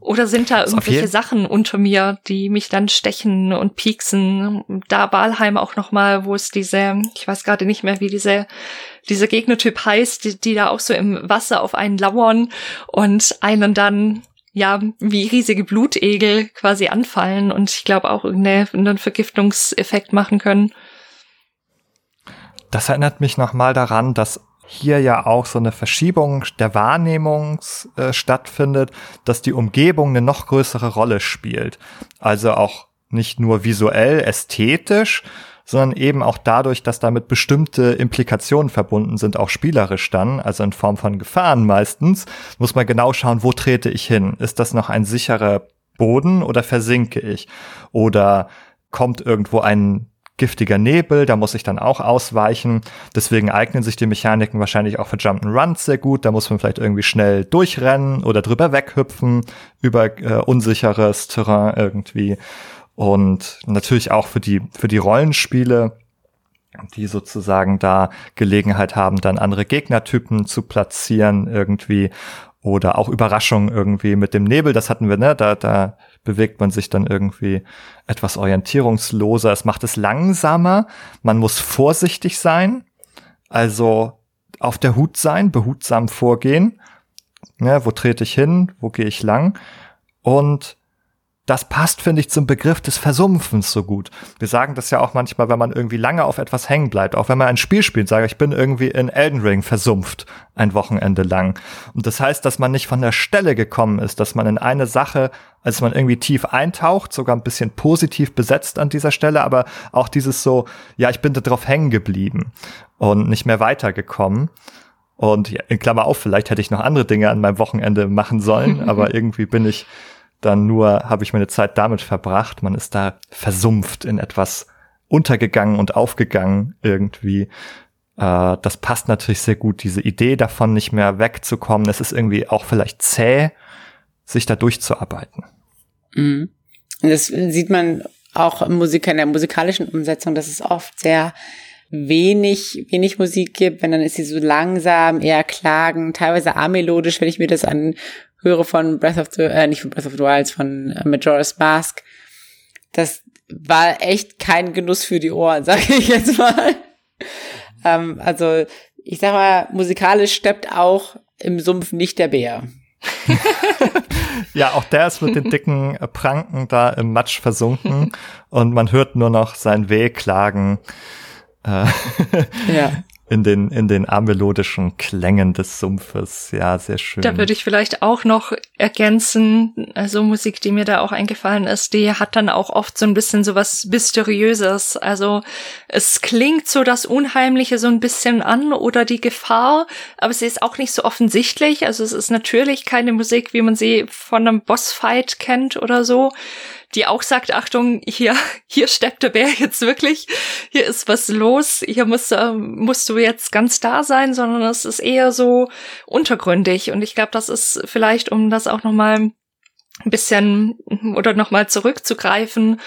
Oder sind da irgendwelche Sachen unter mir, die mich dann stechen und pieksen? Da Walheim auch nochmal, wo es diese, ich weiß gerade nicht mehr, wie diese, dieser Gegnertyp heißt, die, die da auch so im Wasser auf einen lauern und einen dann ja, wie riesige Blutegel quasi anfallen und ich glaube auch irgendeinen Vergiftungseffekt machen können. Das erinnert mich nochmal daran, dass hier ja auch so eine Verschiebung der Wahrnehmung äh, stattfindet, dass die Umgebung eine noch größere Rolle spielt. Also auch nicht nur visuell, ästhetisch, sondern eben auch dadurch, dass damit bestimmte Implikationen verbunden sind, auch spielerisch dann, also in Form von Gefahren meistens, muss man genau schauen, wo trete ich hin? Ist das noch ein sicherer Boden oder versinke ich? Oder kommt irgendwo ein giftiger Nebel, da muss ich dann auch ausweichen. Deswegen eignen sich die Mechaniken wahrscheinlich auch für Jump'n'Runs sehr gut. Da muss man vielleicht irgendwie schnell durchrennen oder drüber weghüpfen über äh, unsicheres Terrain irgendwie. Und natürlich auch für die, für die Rollenspiele, die sozusagen da Gelegenheit haben, dann andere Gegnertypen zu platzieren irgendwie oder auch Überraschungen irgendwie mit dem Nebel. Das hatten wir, ne? Da, da bewegt man sich dann irgendwie etwas orientierungsloser. Es macht es langsamer. Man muss vorsichtig sein. Also auf der Hut sein, behutsam vorgehen. Ne, wo trete ich hin? Wo gehe ich lang? Und das passt, finde ich, zum Begriff des Versumpfens so gut. Wir sagen das ja auch manchmal, wenn man irgendwie lange auf etwas hängen bleibt. Auch wenn man ein Spiel spielt, sage ich bin irgendwie in Elden Ring versumpft, ein Wochenende lang. Und das heißt, dass man nicht von der Stelle gekommen ist, dass man in eine Sache, als man irgendwie tief eintaucht, sogar ein bisschen positiv besetzt an dieser Stelle, aber auch dieses so, ja, ich bin da drauf hängen geblieben und nicht mehr weitergekommen. Und in Klammer auf, vielleicht hätte ich noch andere Dinge an meinem Wochenende machen sollen, aber irgendwie bin ich dann nur habe ich meine Zeit damit verbracht. Man ist da versumpft in etwas untergegangen und aufgegangen irgendwie. Äh, das passt natürlich sehr gut, diese Idee davon nicht mehr wegzukommen. Es ist irgendwie auch vielleicht zäh, sich da durchzuarbeiten. Mhm. Das sieht man auch im Musiker, in der musikalischen Umsetzung, dass es oft sehr wenig, wenig Musik gibt, wenn dann ist sie so langsam, eher klagen, teilweise amelodisch, wenn ich mir das an höre von Breath of the, äh, nicht von Breath of the Wild, von äh, Majora's Mask. Das war echt kein Genuss für die Ohren, sage ich jetzt mal. ähm, also ich sag mal, musikalisch steppt auch im Sumpf nicht der Bär. ja, auch der ist mit den dicken Pranken da im Matsch versunken und man hört nur noch sein Wehklagen. Äh, ja in den, in den amelodischen Klängen des Sumpfes. Ja, sehr schön. Da würde ich vielleicht auch noch ergänzen, also Musik, die mir da auch eingefallen ist, die hat dann auch oft so ein bisschen so was Mysteriöses. Also es klingt so das Unheimliche so ein bisschen an oder die Gefahr, aber sie ist auch nicht so offensichtlich. Also es ist natürlich keine Musik, wie man sie von einem Bossfight kennt oder so die auch sagt, Achtung, hier, hier steppt der Bär jetzt wirklich, hier ist was los, hier musst, äh, musst du jetzt ganz da sein, sondern es ist eher so untergründig. Und ich glaube, das ist vielleicht, um das auch nochmal ein bisschen oder nochmal zurückzugreifen,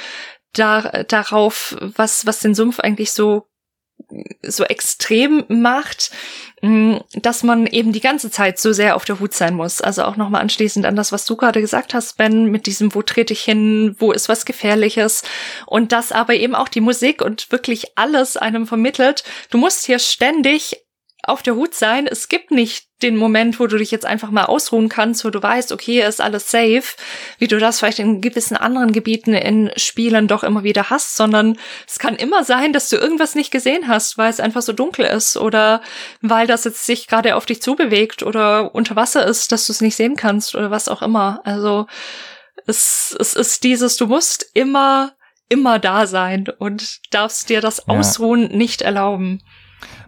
da, darauf, was, was den Sumpf eigentlich so so extrem macht, mm, dass man eben die ganze Zeit so sehr auf der Hut sein muss. Also auch nochmal anschließend an das, was du gerade gesagt hast, Ben, mit diesem, wo trete ich hin, wo ist was Gefährliches. Und das aber eben auch die Musik und wirklich alles einem vermittelt. Du musst hier ständig auf der Hut sein. Es gibt nicht den Moment, wo du dich jetzt einfach mal ausruhen kannst, wo du weißt, okay, ist alles safe, wie du das vielleicht in gewissen anderen Gebieten in Spielen doch immer wieder hast, sondern es kann immer sein, dass du irgendwas nicht gesehen hast, weil es einfach so dunkel ist oder weil das jetzt sich gerade auf dich zubewegt oder unter Wasser ist, dass du es nicht sehen kannst oder was auch immer. Also es, es ist dieses, du musst immer, immer da sein und darfst dir das Ausruhen ja. nicht erlauben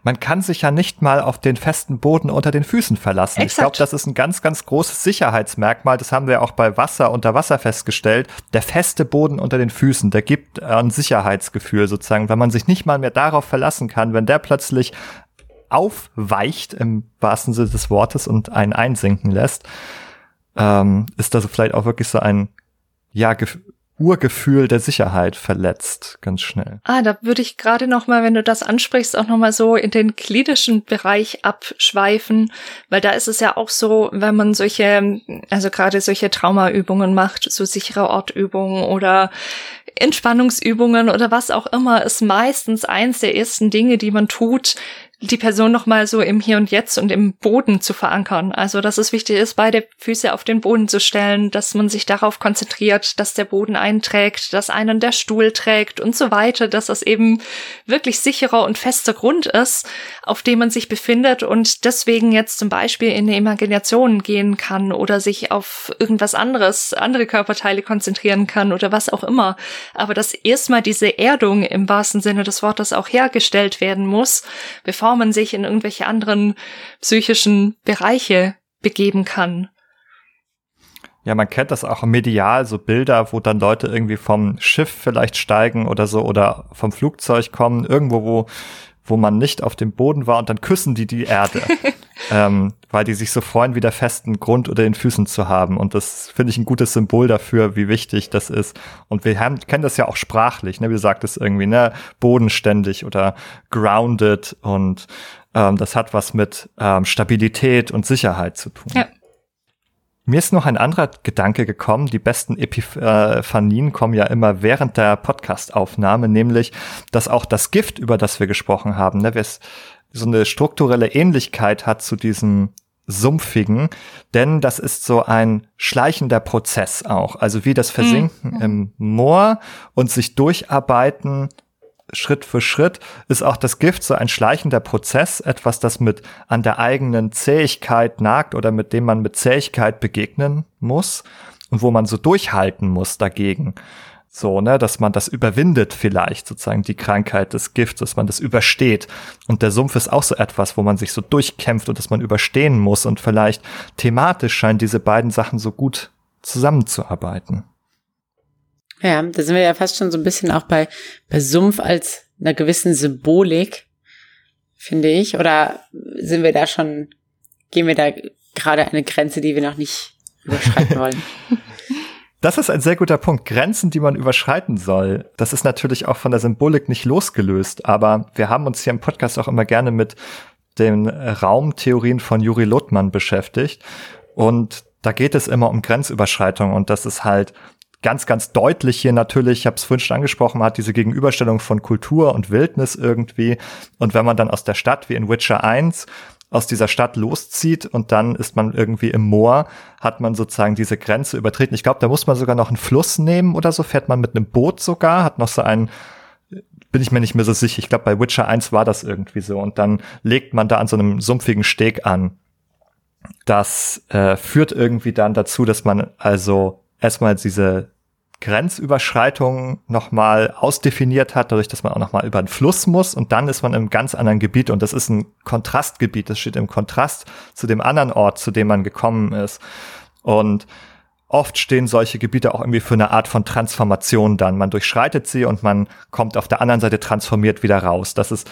man kann sich ja nicht mal auf den festen Boden unter den Füßen verlassen. Exakt. Ich glaube, das ist ein ganz, ganz großes Sicherheitsmerkmal. Das haben wir auch bei Wasser unter Wasser festgestellt. Der feste Boden unter den Füßen, der gibt ein Sicherheitsgefühl sozusagen, wenn man sich nicht mal mehr darauf verlassen kann, wenn der plötzlich aufweicht im wahrsten Sinne des Wortes und einen einsinken lässt, ähm, ist das vielleicht auch wirklich so ein ja, Urgefühl der Sicherheit verletzt, ganz schnell. Ah, da würde ich gerade noch mal, wenn du das ansprichst, auch noch mal so in den klinischen Bereich abschweifen, weil da ist es ja auch so, wenn man solche, also gerade solche Traumaübungen macht, so sichere Ortübungen oder Entspannungsübungen oder was auch immer, ist meistens eins der ersten Dinge, die man tut, die Person nochmal so im Hier und Jetzt und im Boden zu verankern. Also, dass es wichtig ist, beide Füße auf den Boden zu stellen, dass man sich darauf konzentriert, dass der Boden einträgt, dass einen der Stuhl trägt und so weiter, dass das eben wirklich sicherer und fester Grund ist, auf dem man sich befindet und deswegen jetzt zum Beispiel in eine Imagination gehen kann oder sich auf irgendwas anderes, andere Körperteile konzentrieren kann oder was auch immer. Aber dass erstmal diese Erdung im wahrsten Sinne des Wortes auch hergestellt werden muss, bevor man sich in irgendwelche anderen psychischen Bereiche begeben kann. Ja, man kennt das auch medial, so Bilder, wo dann Leute irgendwie vom Schiff vielleicht steigen oder so oder vom Flugzeug kommen, irgendwo, wo, wo man nicht auf dem Boden war und dann küssen die die Erde, ähm, weil die sich so freuen, wieder festen Grund unter den Füßen zu haben. Und das finde ich ein gutes Symbol dafür, wie wichtig das ist. Und wir haben, kennen das ja auch sprachlich, ne? wie du sagtest irgendwie, ne, bodenständig oder grounded und ähm, das hat was mit ähm, Stabilität und Sicherheit zu tun. Ja. Mir ist noch ein anderer Gedanke gekommen. Die besten Epiphanien kommen ja immer während der Podcastaufnahme, nämlich, dass auch das Gift, über das wir gesprochen haben, ne, so eine strukturelle Ähnlichkeit hat zu diesem sumpfigen, denn das ist so ein schleichender Prozess auch. Also wie das Versinken mhm. im Moor und sich durcharbeiten Schritt für Schritt ist auch das Gift so ein schleichender Prozess, etwas, das mit an der eigenen Zähigkeit nagt oder mit dem man mit Zähigkeit begegnen muss und wo man so durchhalten muss dagegen. So, ne, dass man das überwindet vielleicht, sozusagen die Krankheit des Gifts, dass man das übersteht. Und der Sumpf ist auch so etwas, wo man sich so durchkämpft und dass man überstehen muss. Und vielleicht thematisch scheinen diese beiden Sachen so gut zusammenzuarbeiten. Ja, da sind wir ja fast schon so ein bisschen auch bei, bei Sumpf als einer gewissen Symbolik, finde ich. Oder sind wir da schon, gehen wir da gerade eine Grenze, die wir noch nicht überschreiten wollen? Das ist ein sehr guter Punkt. Grenzen, die man überschreiten soll. Das ist natürlich auch von der Symbolik nicht losgelöst, aber wir haben uns hier im Podcast auch immer gerne mit den Raumtheorien von Juri Lothmann beschäftigt. Und da geht es immer um Grenzüberschreitung und das ist halt ganz, ganz deutlich hier natürlich, ich habe es vorhin schon angesprochen, man hat diese Gegenüberstellung von Kultur und Wildnis irgendwie. Und wenn man dann aus der Stadt wie in Witcher 1 aus dieser Stadt loszieht und dann ist man irgendwie im Moor, hat man sozusagen diese Grenze übertreten. Ich glaube, da muss man sogar noch einen Fluss nehmen oder so, fährt man mit einem Boot sogar, hat noch so einen bin ich mir nicht mehr so sicher. Ich glaube, bei Witcher 1 war das irgendwie so. Und dann legt man da an so einem sumpfigen Steg an. Das äh, führt irgendwie dann dazu, dass man also erstmal diese Grenzüberschreitung nochmal ausdefiniert hat, dadurch, dass man auch nochmal über einen Fluss muss und dann ist man im ganz anderen Gebiet und das ist ein Kontrastgebiet, das steht im Kontrast zu dem anderen Ort, zu dem man gekommen ist. Und oft stehen solche Gebiete auch irgendwie für eine Art von Transformation dann. Man durchschreitet sie und man kommt auf der anderen Seite transformiert wieder raus. Das ist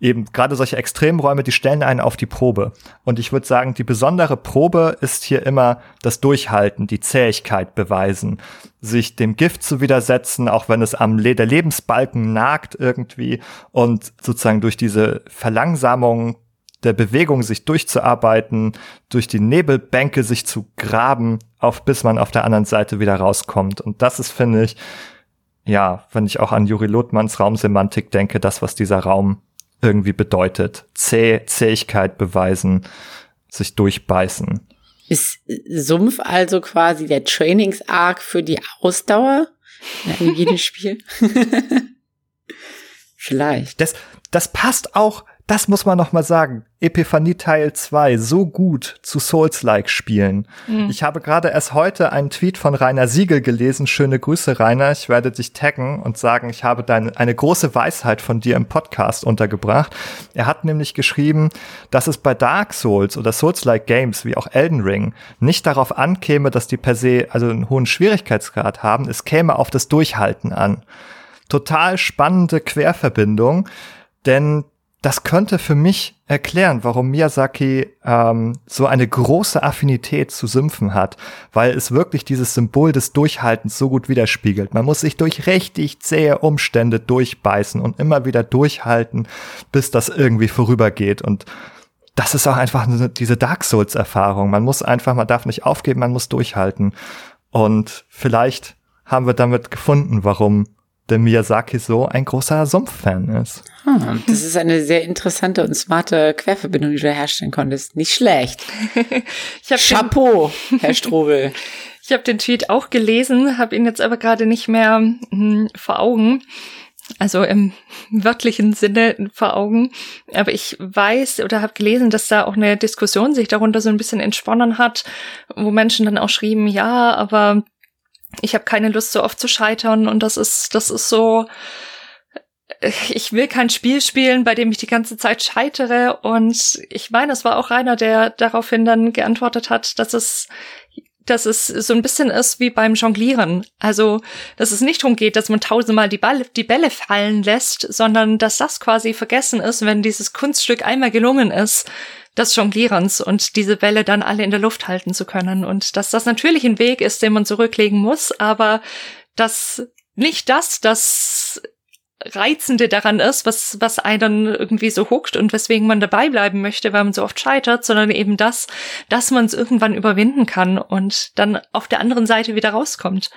eben gerade solche Extremräume, die stellen einen auf die Probe. Und ich würde sagen, die besondere Probe ist hier immer das Durchhalten, die Zähigkeit beweisen, sich dem Gift zu widersetzen, auch wenn es am Le der Lebensbalken nagt irgendwie und sozusagen durch diese Verlangsamung der Bewegung sich durchzuarbeiten, durch die Nebelbänke sich zu graben, auf bis man auf der anderen Seite wieder rauskommt. Und das ist, finde ich, ja, wenn ich auch an Juri Lothmanns Raumsemantik denke, das, was dieser Raum irgendwie bedeutet. Zäh Zähigkeit beweisen, sich durchbeißen. Ist Sumpf also quasi der Trainingsarg für die Ausdauer in jedem Spiel? Vielleicht. Das, das passt auch das muss man noch mal sagen. Epiphanie Teil 2 so gut zu Souls-like spielen. Mhm. Ich habe gerade erst heute einen Tweet von Rainer Siegel gelesen. Schöne Grüße, Rainer. Ich werde dich taggen und sagen, ich habe deine, eine große Weisheit von dir im Podcast untergebracht. Er hat nämlich geschrieben, dass es bei Dark Souls oder Souls-like Games wie auch Elden Ring nicht darauf ankäme, dass die per se also einen hohen Schwierigkeitsgrad haben. Es käme auf das Durchhalten an. Total spannende Querverbindung, denn das könnte für mich erklären, warum Miyazaki ähm, so eine große Affinität zu Sümpfen hat, weil es wirklich dieses Symbol des Durchhaltens so gut widerspiegelt. Man muss sich durch richtig zähe Umstände durchbeißen und immer wieder durchhalten, bis das irgendwie vorübergeht. Und das ist auch einfach diese Dark Souls-Erfahrung. Man muss einfach, man darf nicht aufgeben, man muss durchhalten. Und vielleicht haben wir damit gefunden, warum der Miyazaki so ein großer Sumpf-Fan ist. Hm, das ist eine sehr interessante und smarte Querverbindung, die du herstellen konntest. Nicht schlecht. Chapeau, Herr Strobel. ich habe den Tweet auch gelesen, habe ihn jetzt aber gerade nicht mehr hm, vor Augen. Also im wörtlichen Sinne vor Augen. Aber ich weiß oder habe gelesen, dass da auch eine Diskussion sich darunter so ein bisschen entsponnen hat, wo Menschen dann auch schrieben, ja, aber ich habe keine Lust, so oft zu scheitern und das ist, das ist so, ich will kein Spiel spielen, bei dem ich die ganze Zeit scheitere. Und ich meine, es war auch einer, der daraufhin dann geantwortet hat, dass es dass es so ein bisschen ist wie beim Jonglieren. Also, dass es nicht darum geht, dass man tausendmal die, Ball, die Bälle fallen lässt, sondern dass das quasi vergessen ist, wenn dieses Kunststück einmal gelungen ist, des Jonglierens und diese Bälle dann alle in der Luft halten zu können. Und dass das natürlich ein Weg ist, den man zurücklegen muss, aber dass nicht das, das Reizende daran ist, was, was einen irgendwie so huckt und weswegen man dabei bleiben möchte, weil man so oft scheitert, sondern eben das, dass man es irgendwann überwinden kann und dann auf der anderen Seite wieder rauskommt.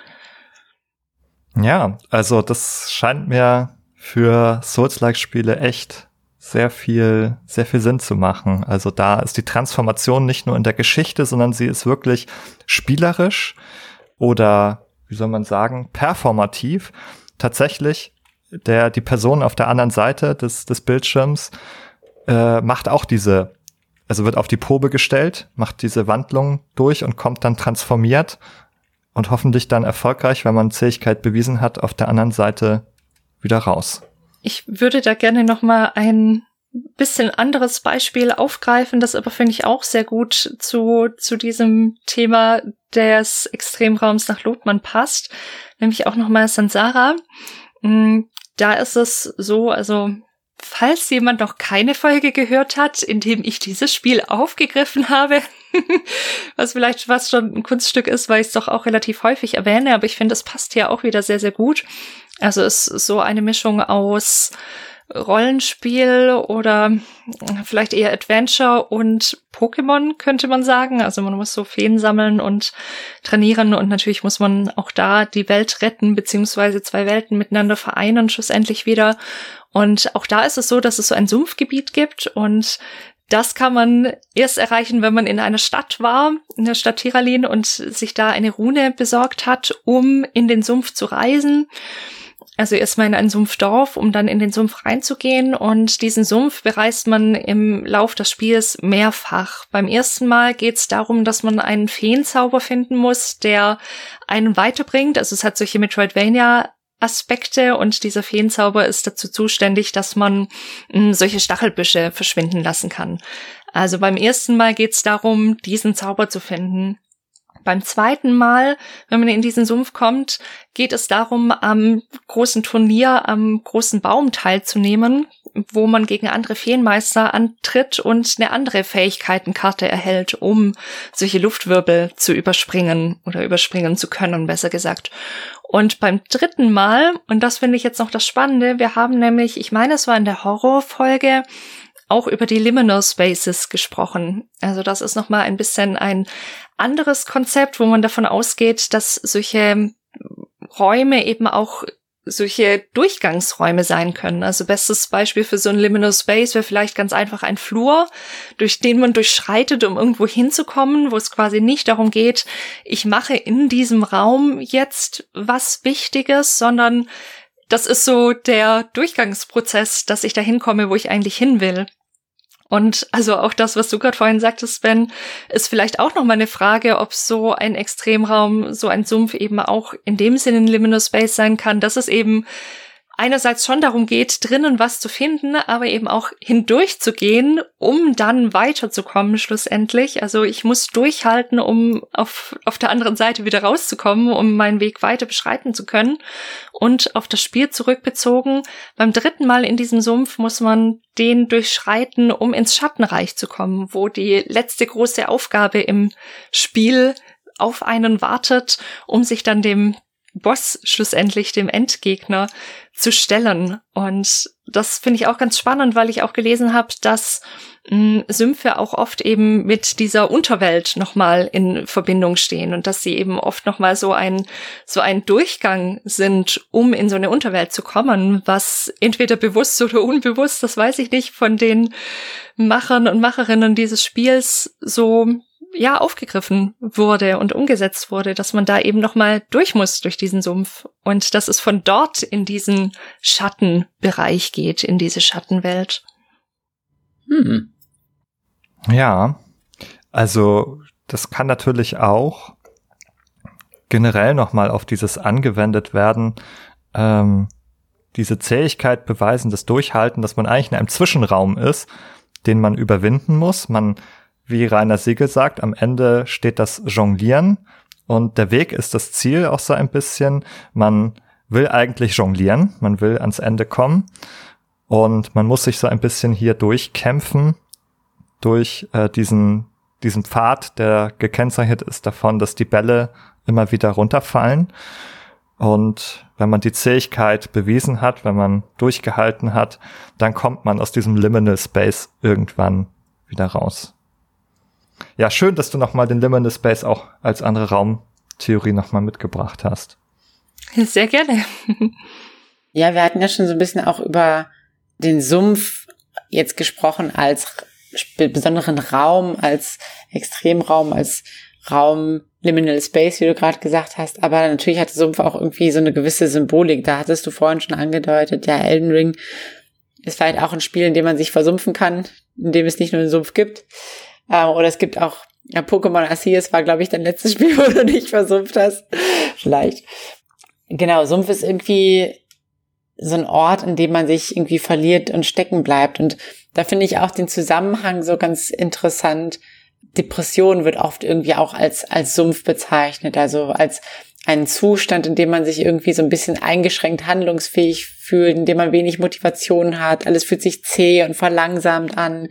Ja, also das scheint mir für Souls-like-Spiele echt sehr viel, sehr viel Sinn zu machen. Also da ist die Transformation nicht nur in der Geschichte, sondern sie ist wirklich spielerisch oder, wie soll man sagen, performativ. Tatsächlich, der, die Person auf der anderen Seite des, des Bildschirms äh, macht auch diese, also wird auf die Probe gestellt, macht diese Wandlung durch und kommt dann transformiert und hoffentlich dann erfolgreich, wenn man Zähigkeit bewiesen hat, auf der anderen Seite wieder raus. Ich würde da gerne noch mal ein bisschen anderes Beispiel aufgreifen, das aber finde ich auch sehr gut zu, zu diesem Thema des Extremraums nach Lotmann passt, nämlich auch nochmal Sansara. Mm, da ist es so, also falls jemand noch keine Folge gehört hat, in dem ich dieses Spiel aufgegriffen habe, was vielleicht was schon ein Kunststück ist, weil ich es doch auch relativ häufig erwähne, aber ich finde, es passt hier auch wieder sehr, sehr gut. Also ist so eine Mischung aus Rollenspiel oder vielleicht eher Adventure und Pokémon, könnte man sagen. Also man muss so Feen sammeln und trainieren und natürlich muss man auch da die Welt retten, beziehungsweise zwei Welten miteinander vereinen, schlussendlich wieder. Und auch da ist es so, dass es so ein Sumpfgebiet gibt und das kann man erst erreichen, wenn man in einer Stadt war, in der Stadt Tiralin und sich da eine Rune besorgt hat, um in den Sumpf zu reisen. Also erstmal in ein Sumpfdorf, um dann in den Sumpf reinzugehen. Und diesen Sumpf bereist man im Lauf des Spiels mehrfach. Beim ersten Mal geht es darum, dass man einen Feenzauber finden muss, der einen weiterbringt. Also es hat solche Metroidvania Aspekte und dieser Feenzauber ist dazu zuständig, dass man mh, hm, solche Stachelbüsche verschwinden lassen kann. Also beim ersten Mal geht es darum, diesen Zauber zu finden. Beim zweiten Mal, wenn man in diesen Sumpf kommt, geht es darum, am großen Turnier, am großen Baum teilzunehmen, wo man gegen andere Feenmeister antritt und eine andere Fähigkeitenkarte erhält, um solche Luftwirbel zu überspringen oder überspringen zu können, besser gesagt. Und beim dritten Mal, und das finde ich jetzt noch das Spannende, wir haben nämlich, ich meine, es war in der Horrorfolge, auch über die Liminal Spaces gesprochen. Also das ist nochmal ein bisschen ein anderes Konzept, wo man davon ausgeht, dass solche Räume eben auch solche Durchgangsräume sein können. Also bestes Beispiel für so ein Liminal Space wäre vielleicht ganz einfach ein Flur, durch den man durchschreitet, um irgendwo hinzukommen, wo es quasi nicht darum geht, ich mache in diesem Raum jetzt was Wichtiges, sondern das ist so der Durchgangsprozess, dass ich da hinkomme, wo ich eigentlich hin will. Und also auch das, was du gerade vorhin sagtest, Ben, ist vielleicht auch noch mal eine Frage, ob so ein Extremraum, so ein Sumpf eben auch in dem Sinne ein Liminal Space sein kann, dass es eben einerseits schon darum geht, drinnen was zu finden, aber eben auch hindurch zu gehen, um dann weiterzukommen schlussendlich. Also ich muss durchhalten, um auf, auf der anderen Seite wieder rauszukommen, um meinen Weg weiter beschreiten zu können. Und auf das Spiel zurückbezogen, beim dritten Mal in diesem Sumpf muss man den durchschreiten, um ins Schattenreich zu kommen, wo die letzte große Aufgabe im Spiel auf einen wartet, um sich dann dem Boss schlussendlich dem Endgegner zu stellen. Und das finde ich auch ganz spannend, weil ich auch gelesen habe, dass mh, Sümpfe auch oft eben mit dieser Unterwelt nochmal in Verbindung stehen und dass sie eben oft nochmal so ein, so ein Durchgang sind, um in so eine Unterwelt zu kommen, was entweder bewusst oder unbewusst, das weiß ich nicht, von den Machern und Macherinnen dieses Spiels so ja aufgegriffen wurde und umgesetzt wurde, dass man da eben noch mal durch muss durch diesen Sumpf und dass es von dort in diesen Schattenbereich geht, in diese Schattenwelt. Hm. Ja, also das kann natürlich auch generell noch mal auf dieses angewendet werden. Ähm, diese Zähigkeit beweisen, das Durchhalten, dass man eigentlich in einem Zwischenraum ist, den man überwinden muss. Man wie Rainer Siegel sagt, am Ende steht das Jonglieren und der Weg ist das Ziel auch so ein bisschen. Man will eigentlich jonglieren, man will ans Ende kommen und man muss sich so ein bisschen hier durchkämpfen durch äh, diesen diesen Pfad, der gekennzeichnet ist davon, dass die Bälle immer wieder runterfallen. Und wenn man die Zähigkeit bewiesen hat, wenn man durchgehalten hat, dann kommt man aus diesem Liminal Space irgendwann wieder raus. Ja, schön, dass du nochmal den Liminal Space auch als andere Raumtheorie nochmal mitgebracht hast. Sehr gerne. ja, wir hatten ja schon so ein bisschen auch über den Sumpf jetzt gesprochen als besonderen Raum, als Extremraum, als Raum Liminal Space, wie du gerade gesagt hast. Aber natürlich hat der Sumpf auch irgendwie so eine gewisse Symbolik. Da hattest du vorhin schon angedeutet, ja, Elden Ring ist vielleicht auch ein Spiel, in dem man sich versumpfen kann, in dem es nicht nur einen Sumpf gibt. Äh, oder es gibt auch ja, Pokémon Arceus war, glaube ich, dein letztes Spiel, wo du nicht versumpft hast. Vielleicht. Genau, Sumpf ist irgendwie so ein Ort, in dem man sich irgendwie verliert und stecken bleibt. Und da finde ich auch den Zusammenhang so ganz interessant. Depression wird oft irgendwie auch als, als Sumpf bezeichnet, also als einen Zustand, in dem man sich irgendwie so ein bisschen eingeschränkt handlungsfähig fühlt, in dem man wenig Motivation hat, alles fühlt sich zäh und verlangsamt an.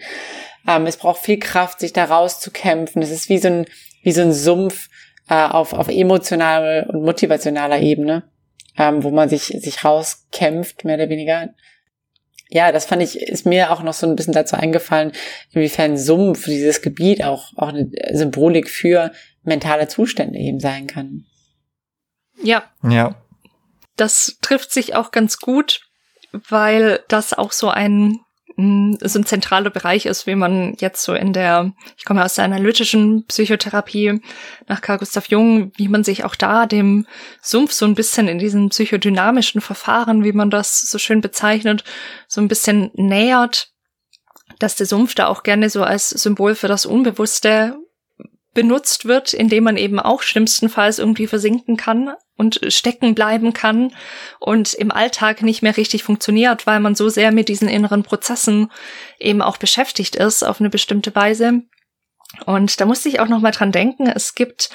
Ähm, es braucht viel Kraft, sich da rauszukämpfen. Es ist wie so ein, wie so ein Sumpf äh, auf, auf emotionaler und motivationaler Ebene, ähm, wo man sich, sich rauskämpft, mehr oder weniger. Ja, das fand ich, ist mir auch noch so ein bisschen dazu eingefallen, inwiefern Sumpf, dieses Gebiet auch, auch eine Symbolik für mentale Zustände eben sein kann. Ja. Ja. Das trifft sich auch ganz gut, weil das auch so ein so ein zentraler Bereich ist, wie man jetzt so in der, ich komme aus der analytischen Psychotherapie nach Carl Gustav Jung, wie man sich auch da dem Sumpf so ein bisschen in diesen psychodynamischen Verfahren, wie man das so schön bezeichnet, so ein bisschen nähert, dass der Sumpf da auch gerne so als Symbol für das Unbewusste benutzt wird, indem man eben auch schlimmstenfalls irgendwie versinken kann und stecken bleiben kann und im Alltag nicht mehr richtig funktioniert, weil man so sehr mit diesen inneren Prozessen eben auch beschäftigt ist auf eine bestimmte Weise. Und da musste ich auch noch mal dran denken, es gibt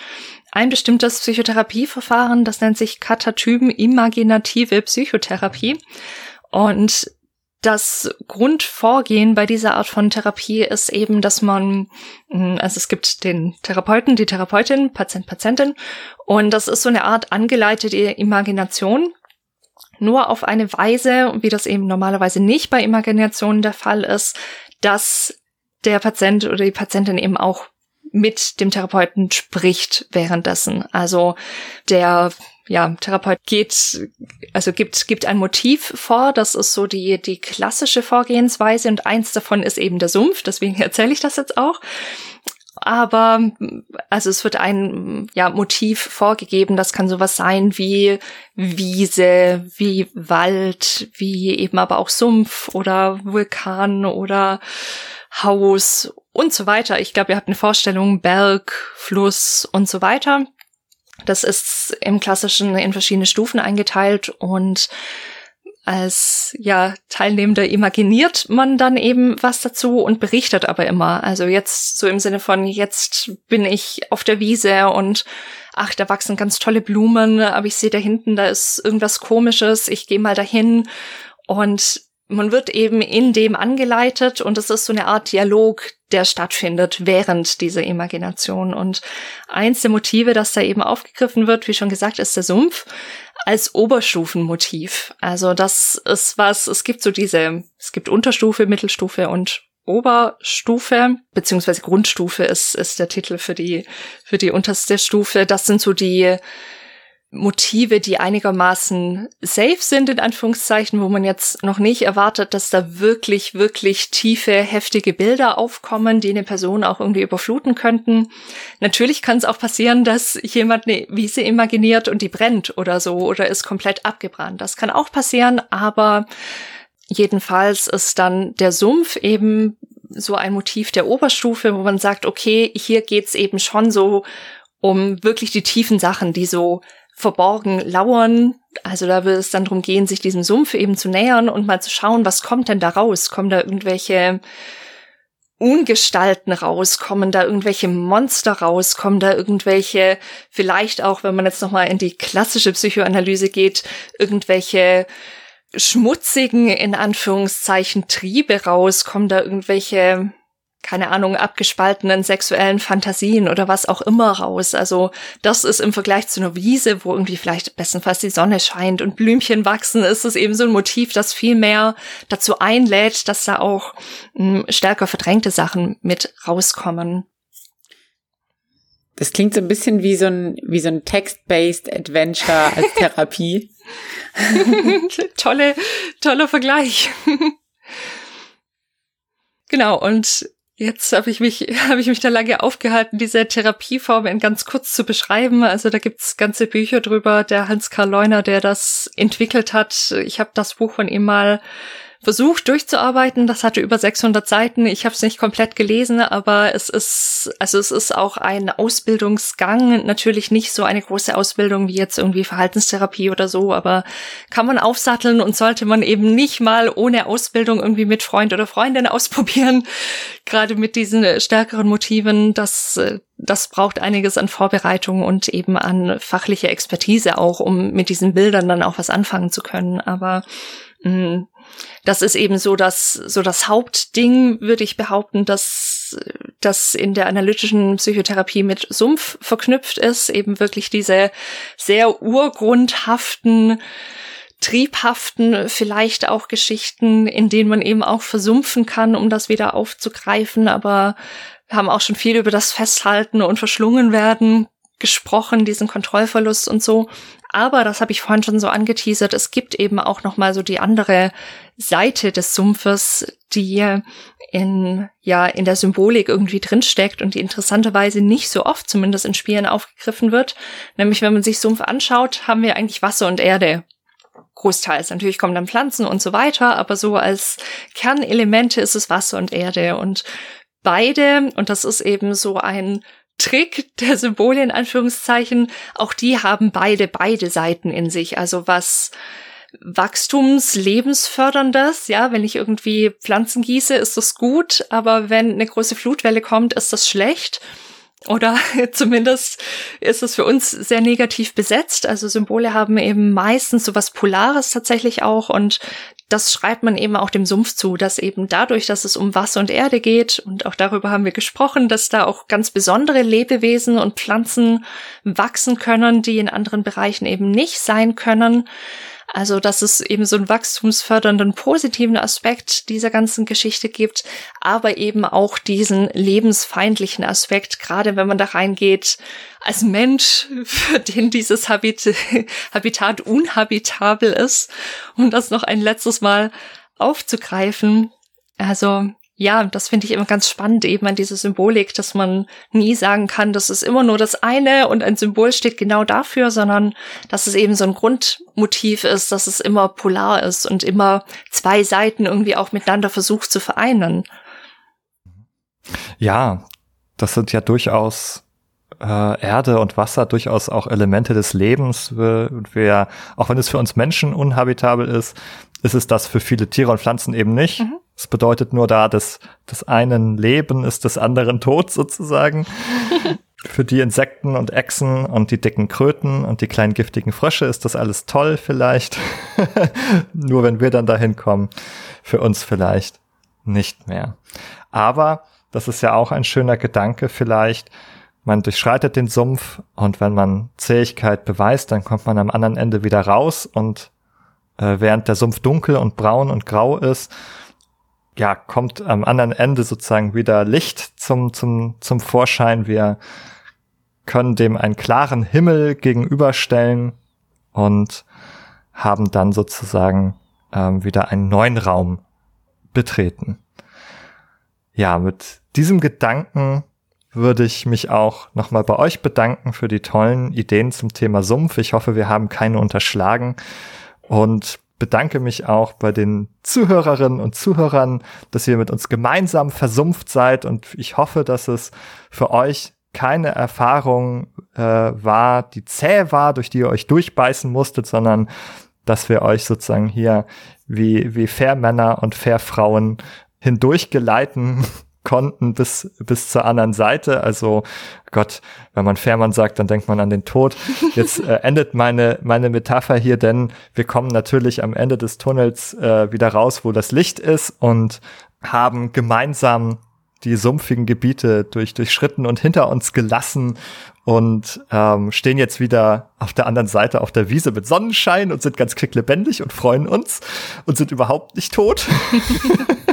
ein bestimmtes Psychotherapieverfahren, das nennt sich Katatypen imaginative Psychotherapie. Und das Grundvorgehen bei dieser Art von Therapie ist eben, dass man, hm, also es gibt den Therapeuten, die Therapeutin, Patient, Patientin, und das ist so eine Art angeleitete Imagination, nur auf eine Weise, wie das eben normalerweise nicht bei Imaginationen der Fall ist, dass der Patient oder die Patientin eben auch mit dem Therapeuten spricht währenddessen. Also der ja, Therapeut geht, also gibt, gibt ein Motiv vor, das ist so die, die klassische Vorgehensweise und eins davon ist eben der Sumpf, deswegen erzähle ich das jetzt auch. Aber, also es wird ein, ja, Motiv vorgegeben, das kann sowas sein wie Wiese, wie Wald, wie eben aber auch Sumpf oder Vulkan oder Haus und so weiter. Ich glaube, ihr habt eine Vorstellung, Berg, Fluss und so weiter. Das ist im Klassischen in verschiedene Stufen eingeteilt und als ja Teilnehmender imaginiert man dann eben was dazu und berichtet aber immer. Also jetzt so im Sinne von jetzt bin ich auf der Wiese und ach, da wachsen ganz tolle Blumen, aber ich sehe da hinten, da ist irgendwas komisches, ich gehe mal dahin und man wird eben in dem angeleitet und es ist so eine Art Dialog, der stattfindet während dieser Imagination. Und eins der Motive, das da eben aufgegriffen wird, wie schon gesagt, ist der Sumpf. als Oberstufenmotiv. Also das ist was, es gibt so diese, es gibt Unterstufe, Mittelstufe und Oberstufe, beziehungsweise Grundstufe ist, ist der Titel für die, für die unterste Stufe. Das sind so die Motive, die einigermaßen safe sind, in Anführungszeichen, wo man jetzt noch nicht erwartet, dass da wirklich, wirklich tiefe, heftige Bilder aufkommen, die eine Person auch irgendwie überfluten könnten. Natürlich kann es auch passieren, dass jemand eine Wiese imaginiert und die brennt oder so oder ist komplett abgebrannt. Das kann auch passieren, aber jedenfalls ist dann der Sumpf eben so ein Motiv der Oberstufe, wo man sagt, okay, hier geht's eben schon so um wirklich die tiefen Sachen, die so verborgen lauern. Also da wird es dann darum gehen, sich diesem Sumpf eben zu nähern und mal zu schauen, was kommt denn da raus? Kommen da irgendwelche Ungestalten raus? Kommen da irgendwelche Monster raus? Kommen da irgendwelche, vielleicht auch, wenn man jetzt nochmal in die klassische Psychoanalyse geht, irgendwelche schmutzigen, in Anführungszeichen, Triebe raus? Kommen da irgendwelche keine Ahnung, abgespaltenen sexuellen Fantasien oder was auch immer raus. Also das ist im Vergleich zu einer Wiese, wo irgendwie vielleicht bestenfalls die Sonne scheint und Blümchen wachsen, ist es eben so ein Motiv, das viel mehr dazu einlädt, dass da auch mh, hm, stärker verdrängte Sachen mit rauskommen. Das klingt so ein bisschen wie so ein, wie so ein Text-based Adventure als Therapie. Tolle, toller Vergleich. genau, und Jetzt habe ich mich habe ich mich da lange aufgehalten, diese Therapieform in ganz kurz zu beschreiben. Also da gibt's ganze Bücher drüber. Der Hans Karl Leuner, der das entwickelt hat. Ich habe das Buch von ihm mal versucht durchzuarbeiten. Das hatte über 600 Seiten. Ich habe es nicht komplett gelesen, aber es ist, also es ist auch ein Ausbildungsgang. Natürlich nicht so eine große Ausbildung wie jetzt irgendwie Verhaltenstherapie oder so, aber kann man aufsatteln und sollte man eben nicht mal ohne Ausbildung irgendwie mit Freund oder Freundin ausprobieren. Gerade mit diesen stärkeren Motiven, das, das braucht einiges an Vorbereitung und eben an fachlicher Expertise auch, um mit diesen Bildern dann auch was anfangen zu können. Aber mh, mm, das ist eben so das, so das Hauptding, würde ich behaupten, dass das in der analytischen Psychotherapie mit Sumpf verknüpft ist, eben wirklich diese sehr urgrundhaften, triebhaften, vielleicht auch Geschichten, in denen man eben auch versumpfen kann, um das wieder aufzugreifen, aber wir haben auch schon viel über das Festhalten und Verschlungen werden gesprochen, diesen Kontrollverlust und so. Aber das habe ich vorhin schon so angeteasert. Es gibt eben auch noch mal so die andere Seite des Sumpfes, die in ja in der Symbolik irgendwie drinsteckt und die interessanterweise nicht so oft, zumindest in Spielen, aufgegriffen wird. Nämlich, wenn man sich Sumpf anschaut, haben wir eigentlich Wasser und Erde großteils. Natürlich kommen dann Pflanzen und so weiter, aber so als Kernelemente ist es Wasser und Erde und beide, und das ist eben so ein Trick der Symbole in Anführungszeichen, auch die haben beide, beide Seiten in sich. Also was Wachstumslebensförderndes, ja, wenn ich irgendwie Pflanzen gieße, ist das gut, aber wenn eine große Flutwelle kommt, ist das schlecht. Oder zumindest ist es für uns sehr negativ besetzt. Also Symbole haben eben meistens so was Polares tatsächlich auch und das schreibt man eben auch dem Sumpf zu, dass eben dadurch, dass es um Wasser und Erde geht und auch darüber haben wir gesprochen, dass da auch ganz besondere Lebewesen und Pflanzen wachsen können, die in anderen Bereichen eben nicht sein können. Also, dass es eben so einen wachstumsfördernden positiven Aspekt dieser ganzen Geschichte gibt, aber eben auch diesen lebensfeindlichen Aspekt, gerade wenn man da reingeht, als Mensch, für den dieses Habit Habitat unhabitabel ist, um das noch ein letztes Mal aufzugreifen. Also, ja, das finde ich immer ganz spannend, eben an diese Symbolik, dass man nie sagen kann, das ist immer nur das eine und ein Symbol steht genau dafür, sondern dass es eben so ein Grundmotiv ist, dass es immer polar ist und immer zwei Seiten irgendwie auch miteinander versucht zu vereinen. Ja, das sind ja durchaus äh, Erde und Wasser durchaus auch Elemente des Lebens. Und wir, auch wenn es für uns Menschen unhabitabel ist, ist es das für viele Tiere und Pflanzen eben nicht. Mhm. Es bedeutet nur da, dass des einen Leben ist des anderen Tod sozusagen. Für die Insekten und Echsen und die dicken Kröten und die kleinen giftigen Frösche ist das alles toll vielleicht. nur wenn wir dann dahin kommen, für uns vielleicht nicht mehr. Aber das ist ja auch ein schöner Gedanke vielleicht, man durchschreitet den Sumpf und wenn man Zähigkeit beweist, dann kommt man am anderen Ende wieder raus und äh, während der Sumpf dunkel und braun und grau ist, ja, kommt am anderen Ende sozusagen wieder Licht zum, zum, zum Vorschein. Wir können dem einen klaren Himmel gegenüberstellen und haben dann sozusagen ähm, wieder einen neuen Raum betreten. Ja, mit diesem Gedanken würde ich mich auch nochmal bei euch bedanken für die tollen Ideen zum Thema Sumpf. Ich hoffe, wir haben keine unterschlagen und bedanke mich auch bei den Zuhörerinnen und Zuhörern, dass ihr mit uns gemeinsam versumpft seid und ich hoffe, dass es für euch keine Erfahrung äh, war, die zäh war, durch die ihr euch durchbeißen musstet, sondern dass wir euch sozusagen hier wie, wie Fair Männer und Fair Frauen hindurchgeleiten konnten bis, bis zur anderen Seite. Also Gott, wenn man Fährmann sagt, dann denkt man an den Tod. Jetzt äh, endet meine, meine Metapher hier, denn wir kommen natürlich am Ende des Tunnels äh, wieder raus, wo das Licht ist und haben gemeinsam die sumpfigen Gebiete durch, durchschritten und hinter uns gelassen und ähm, stehen jetzt wieder auf der anderen Seite auf der Wiese mit Sonnenschein und sind ganz quicklebendig und freuen uns und sind überhaupt nicht tot.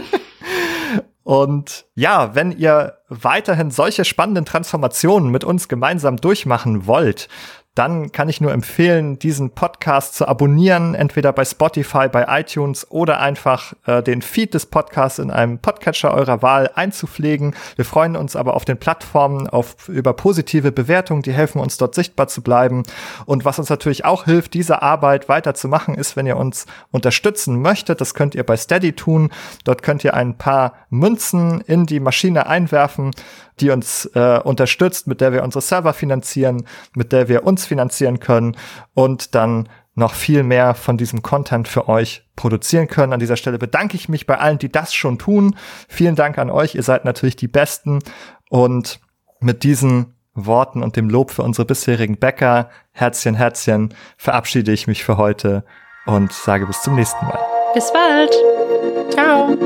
Und ja, wenn ihr weiterhin solche spannenden Transformationen mit uns gemeinsam durchmachen wollt, dann kann ich nur empfehlen, diesen Podcast zu abonnieren, entweder bei Spotify, bei iTunes oder einfach äh, den Feed des Podcasts in einem Podcatcher eurer Wahl einzupflegen. Wir freuen uns aber auf den Plattformen auf, über positive Bewertungen, die helfen uns dort sichtbar zu bleiben. Und was uns natürlich auch hilft, diese Arbeit weiterzumachen, ist, wenn ihr uns unterstützen möchtet. Das könnt ihr bei Steady tun. Dort könnt ihr ein paar Münzen in die Maschine einwerfen die uns äh, unterstützt, mit der wir unsere Server finanzieren, mit der wir uns finanzieren können und dann noch viel mehr von diesem Content für euch produzieren können. An dieser Stelle bedanke ich mich bei allen, die das schon tun. Vielen Dank an euch. Ihr seid natürlich die Besten. Und mit diesen Worten und dem Lob für unsere bisherigen Bäcker, Herzchen, Herzchen, verabschiede ich mich für heute und sage bis zum nächsten Mal. Bis bald. Ciao.